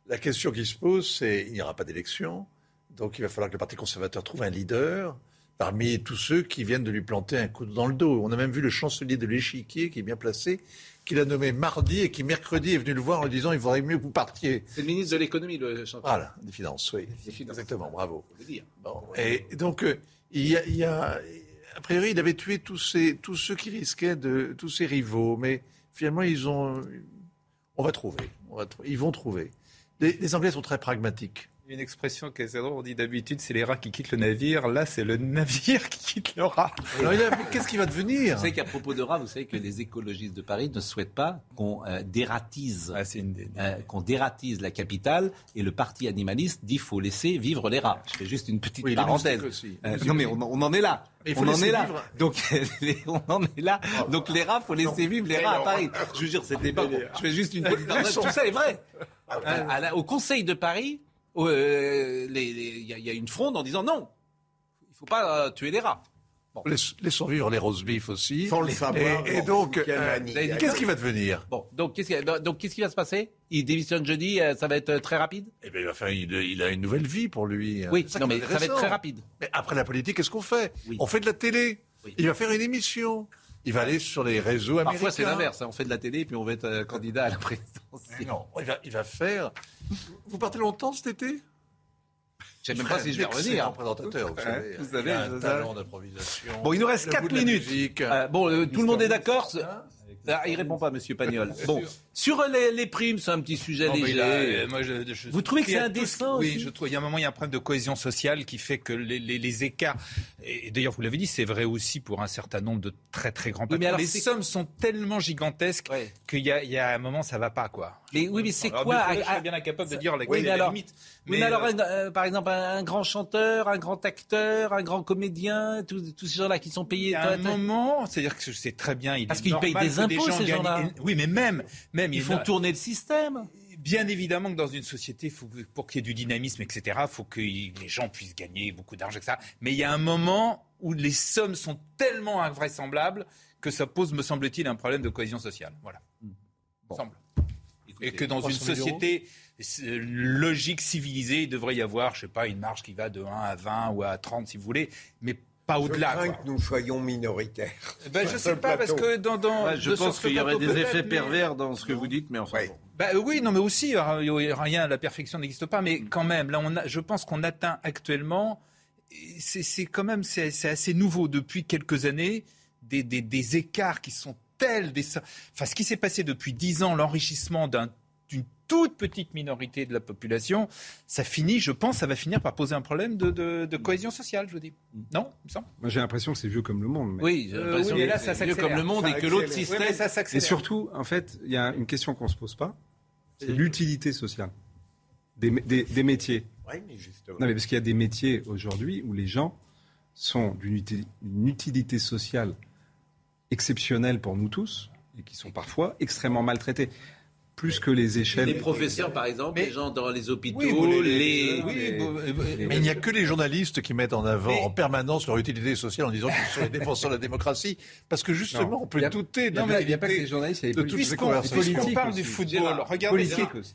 S8: La question qui se pose, c'est il n'y aura pas d'élection, donc il va falloir que le Parti conservateur trouve un leader parmi tous ceux qui viennent de lui planter un coup dans le dos. On a même vu le chancelier de l'échiquier, qui est bien placé, qu'il a nommé mardi et qui mercredi est venu le voir en lui disant il vaudrait mieux que vous partiez.
S1: C'est le ministre de l'économie, le chancelier.
S8: Voilà, des finances, oui. Exactement, bravo. Et donc, euh, il, y a, a, priori, il avait tué tous, ces, tous ceux qui risquaient de. tous ses rivaux, mais finalement, ils ont. On va trouver. On va, ils vont trouver. les Anglais sont très pragmatiques
S5: une expression qui est drôle. On dit d'habitude, c'est les rats qui quittent le navire. Là, c'est le navire qui quitte le rat.
S8: qu'est-ce qui va devenir
S1: Vous savez qu'à propos de rats, vous savez que les écologistes de Paris ne souhaitent pas qu'on euh, dératise, ah, euh, qu'on dératise la capitale. Et le parti animaliste dit qu'il faut laisser vivre les rats. Je fais juste une petite parenthèse. Euh, non, mais on, en est là. On en est là. Donc, on en est là. Donc, les rats, faut laisser vivre les rats à Paris. Je vous jure, c'était pas. Je fais juste une petite parenthèse. Tout ça est vrai. au Conseil de Paris, euh, il y, a une fronde en disant non, il ne faut pas euh, tuer les rats.
S8: Bon. Laissons vivre les rose beef aussi.
S3: Sans le savoir.
S8: Et, donc, euh, qu'est-ce qui va devenir
S1: Bon, donc qu'est-ce qui, va se passer? Il démissionne jeudi, ça va être très rapide?
S8: Eh bien, il, il, a une nouvelle vie pour lui.
S1: Oui, non, mais ça va être très rapide.
S8: Mais après la politique, qu'est-ce qu'on fait? On fait de la télé. Il va faire une émission. Il va aller sur les réseaux américains.
S1: Parfois, c'est l'inverse. Hein. On fait de la télé, puis on va être candidat à la présidence.
S8: Non, il va, il va faire. Vous partez longtemps cet été?
S1: Je ne sais même pas si je vais revenir.
S8: présentateur, vous savez. Vous savez, un talent d'improvisation.
S1: Bon, il nous reste 4 minutes. Euh, bon, euh, tout le monde est d'accord ah, il répond pas, Monsieur Pagnol. Bon, sur les, primes, c'est un petit sujet léger. Euh, moi, je, Vous trouvez que c'est indécent
S5: Oui, je trouve. Il y a un moment, il y a un problème de cohésion sociale qui fait que les, écarts. Et d'ailleurs, vous l'avez dit, c'est vrai aussi pour un certain nombre de très très grands patrons. les sommes sont tellement gigantesques qu'il y, y, a un moment, ça va pas quoi.
S1: Mais oui, mais c'est quoi
S5: Je suis bien incapable de dire
S1: la oui, mais alors, limite. Mais, alors, euh, par exemple, un, grand chanteur, un grand acteur, un grand comédien, tous, ces gens-là qui sont payés.
S5: À un moment, c'est-à-dire que c'est très bien.
S1: Parce qu'ils payent des impôts, ces gens-là.
S5: Oui, mais même, même
S1: ils font tourner le système.
S5: Bien évidemment que dans une société, faut, pour qu'il y ait du dynamisme, etc., il faut que les gens puissent gagner beaucoup d'argent, etc. Mais il y a un moment où les sommes sont tellement invraisemblables que ça pose, me semble-t-il, un problème de cohésion sociale. Voilà. Bon. Semble et que dans une société logique, civilisée, il devrait y avoir, je sais pas, une marge qui va de 1 à 20 ou à 30 si vous voulez, mais pas au-delà.
S3: Je crains que nous soyons minoritaires.
S5: Eh ben, je ne sais pas, parce que dans... dans
S1: je pense qu'il y aurait des effets pervers dans ce que vous dites, mais enfin...
S5: Bah, oui, non, mais aussi, rien, la perfection n'existe pas, mais quand même, là, on a, je pense qu'on atteint actuellement, c'est quand même, c'est assez nouveau. Depuis quelques années, des, des, des écarts qui sont tels des... Enfin, ce qui s'est passé depuis dix ans, l'enrichissement d'une toute petite minorité de la population, ça finit, je pense, ça va finir par poser un problème de, cohésion sociale, je vous dis. Non, il me semble.
S18: Moi, j'ai l'impression que c'est vieux comme le monde.
S1: Oui, j'ai l'impression que là, ça vieux comme le monde et que l'autre système, ça
S18: s'accélère. Et surtout, en fait, il y a une question qu'on ne se pose pas, c'est l'utilité sociale des, métiers. Oui, mais justement. Non, mais parce qu'il y a des métiers aujourd'hui où les gens sont d'une utilité sociale exceptionnels pour nous tous et qui sont parfois extrêmement maltraités plus que les échelles.
S1: Les professeurs, par exemple, les gens dans les hôpitaux, les...
S8: mais il n'y a que les journalistes qui mettent en avant en permanence leur utilité sociale en disant qu'ils sont les défenseurs de la démocratie, parce que justement, on peut douter
S18: de non, mais il n'y a pas que les journalistes, il y a
S5: les Puisqu'on parle du football, regardez,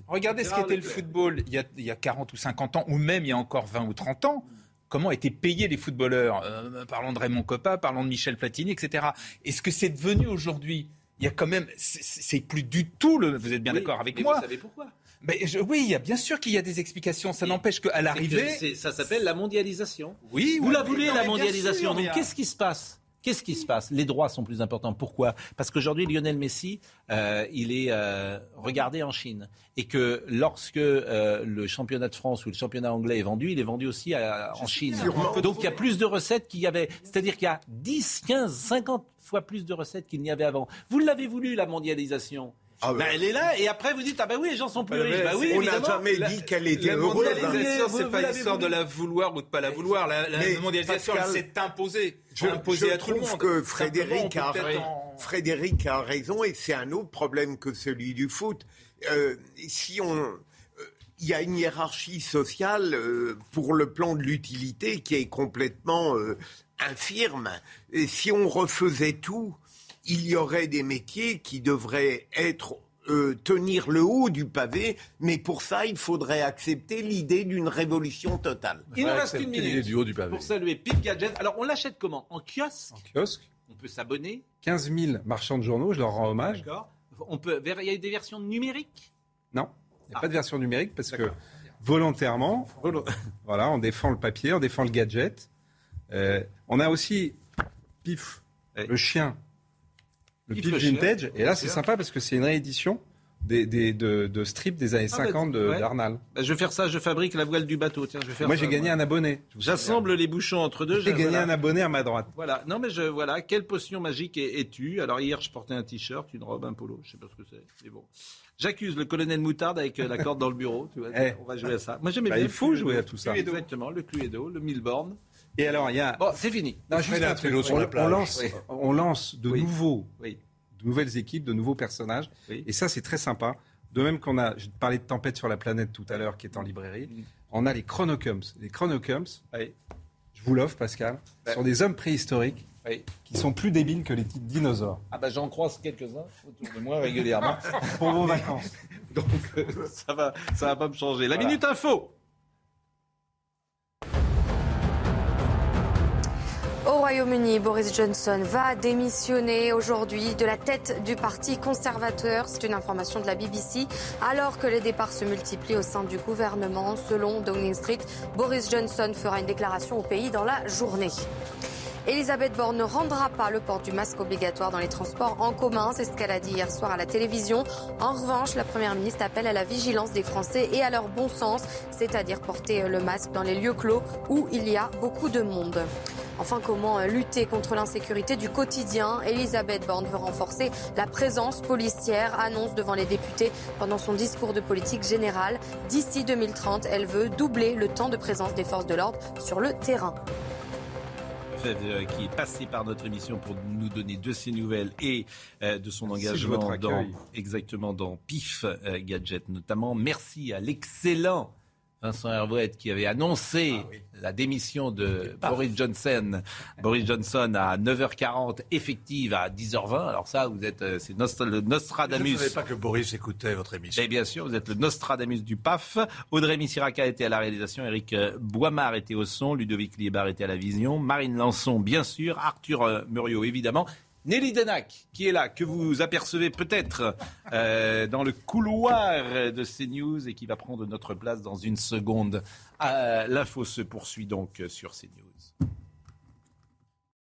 S5: regardez ce qu'était le football il y, a, il y a 40 ou 50 ans, ou même il y a encore 20 ou 30 ans. Comment étaient payés les footballeurs? Euh, parlons de Raymond Coppa, parlons de Michel Platini, etc. Est-ce que c'est devenu aujourd'hui Il y a quand même, c'est plus du tout le. Vous êtes bien d'accord avec moi
S1: Vous savez pourquoi?
S5: Mais oui, il y a bien sûr qu'il y a des explications. Ça n'empêche qu'à l'arrivée,
S1: ça s'appelle la mondialisation.
S5: Oui,
S1: vous la voulez la mondialisation. Donc qu'est-ce qui se passe? Qu'est-ce qui se passe? Les droits sont plus importants. Pourquoi? Parce qu'aujourd'hui, Lionel Messi, euh, il est euh, regardé en Chine. Et que lorsque euh, le championnat de France ou le championnat anglais est vendu, il est vendu aussi en Chine. Donc il y a plus de recettes qu'il y avait. C'est-à-dire qu'il y a 10, 15, 50 fois plus de recettes qu'il n'y avait avant. Vous l'avez voulu, la mondialisation ah ben, elle est là et après vous dites ah ben oui les gens sont plus riches. Bah oui,
S3: on n'a jamais dit qu'elle était la heureuse.
S5: La mondialisation c'est pas l'histoire de la vouloir ou de pas la vouloir. La, mondialisation elle s'est imposée.
S3: Je, je à trouve tout le que Frédéric a, Frédéric a raison et c'est un autre problème que celui du foot. Euh, si on euh, il y a une hiérarchie sociale euh, pour le plan de l'utilité qui est complètement infirme. Et si on refaisait tout, il y aurait des métiers qui devraient être euh, tenir le haut du pavé, mais pour ça, il faudrait accepter l'idée d'une révolution totale.
S1: Il nous reste une minute du haut du pavé. pour saluer Pip Gadget. Alors, on l'achète comment? En kiosque?
S18: En kiosque.
S1: On peut s'abonner?
S18: 15 000 marchands de journaux, je leur rends hommage.
S1: D'accord. On peut, il y a des versions numériques?
S18: Non, il n'y a pas de version numérique parce que volontairement, voilà, on défend le papier, on défend le gadget. Euh, on a aussi Pif, le chien, le Pif, Vintage. et là, c'est sympa parce que c'est une réédition des, de, de strips des années 50 ah, bah, d'Arnal.
S1: Bah, je vais faire ça, je fabrique la voile du bateau. Tiens, je vais faire
S18: Moi, j'ai gagné un abonné.
S1: J'assemble les bouchons entre deux.
S18: J'ai gagné un abonné à ma droite.
S1: Voilà. Non, mais je, voilà. Quelle potion magique es-tu? Alors, hier, je portais un t-shirt, une robe, un polo. Je sais pas ce que c'est. C'est bon. J'accuse le colonel Moutarde avec euh, la corde dans le bureau. Tu vois, eh. On va jouer à ça.
S18: Moi, j'aimais bah, bien. Il faut jouer à tout ça.
S1: Exactement. Le Cluedo, le Milborn.
S18: Et alors, il y a.
S1: Bon, c'est fini.
S18: Non, juste un truc. On, lance, on lance de nouveaux. de nouvelles équipes, de nouveaux personnages. Et ça, c'est très sympa. De même qu'on a, je parlais de Tempête sur la planète tout à l'heure, qui est en librairie, mm. on a les Chronocums. Les Chronocums, je vous l'offre, Pascal, sont des hommes préhistoriques qui sont plus débiles que les dinosaures.
S1: Ah bah j'en croise quelques-uns autour de moi régulièrement.
S18: Pour vos vacances.
S1: Donc euh, ça va, ça va pas me changer. La minute info.
S2: Royaume-Uni, Boris Johnson va démissionner aujourd'hui de la tête du Parti conservateur. C'est une information de la BBC. Alors que les départs se multiplient au sein du gouvernement, selon Downing Street, Boris Johnson fera une déclaration au pays dans la journée. Elisabeth Borne ne rendra pas le port du masque obligatoire dans les transports en commun. C'est ce qu'elle a dit hier soir à la télévision. En revanche, la Première ministre appelle à la vigilance des Français et à leur bon sens, c'est-à-dire porter le masque dans les lieux clos où il y a beaucoup de monde. Enfin, comment lutter contre l'insécurité du quotidien? Elisabeth Borne veut renforcer la présence policière, annonce devant les députés pendant son discours de politique générale. D'ici 2030, elle veut doubler le temps de présence des forces de l'ordre sur le terrain.
S1: Euh, qui est passé par notre émission pour nous donner de ses nouvelles et euh, de son engagement dans, exactement dans PIF euh, Gadget notamment. Merci à l'excellent Vincent Hervouet qui avait annoncé ah la démission de Boris Johnson. Boris Johnson à 9h40, effective à 10h20. Alors ça, vous êtes, euh, le Nostradamus. Je
S8: ne savais pas que Boris écoutait votre émission.
S1: Et bien sûr, vous êtes le Nostradamus du PAF. Audrey Missiraka était à la réalisation, Eric euh, Boimard était au son, Ludovic Liebar était à la vision, Marine Lançon, bien sûr, Arthur euh, Muriot, évidemment. Nelly Denac, qui est là, que vous apercevez peut-être euh, dans le couloir de CNews et qui va prendre notre place dans une seconde. Euh, l'info se poursuit donc sur CNews.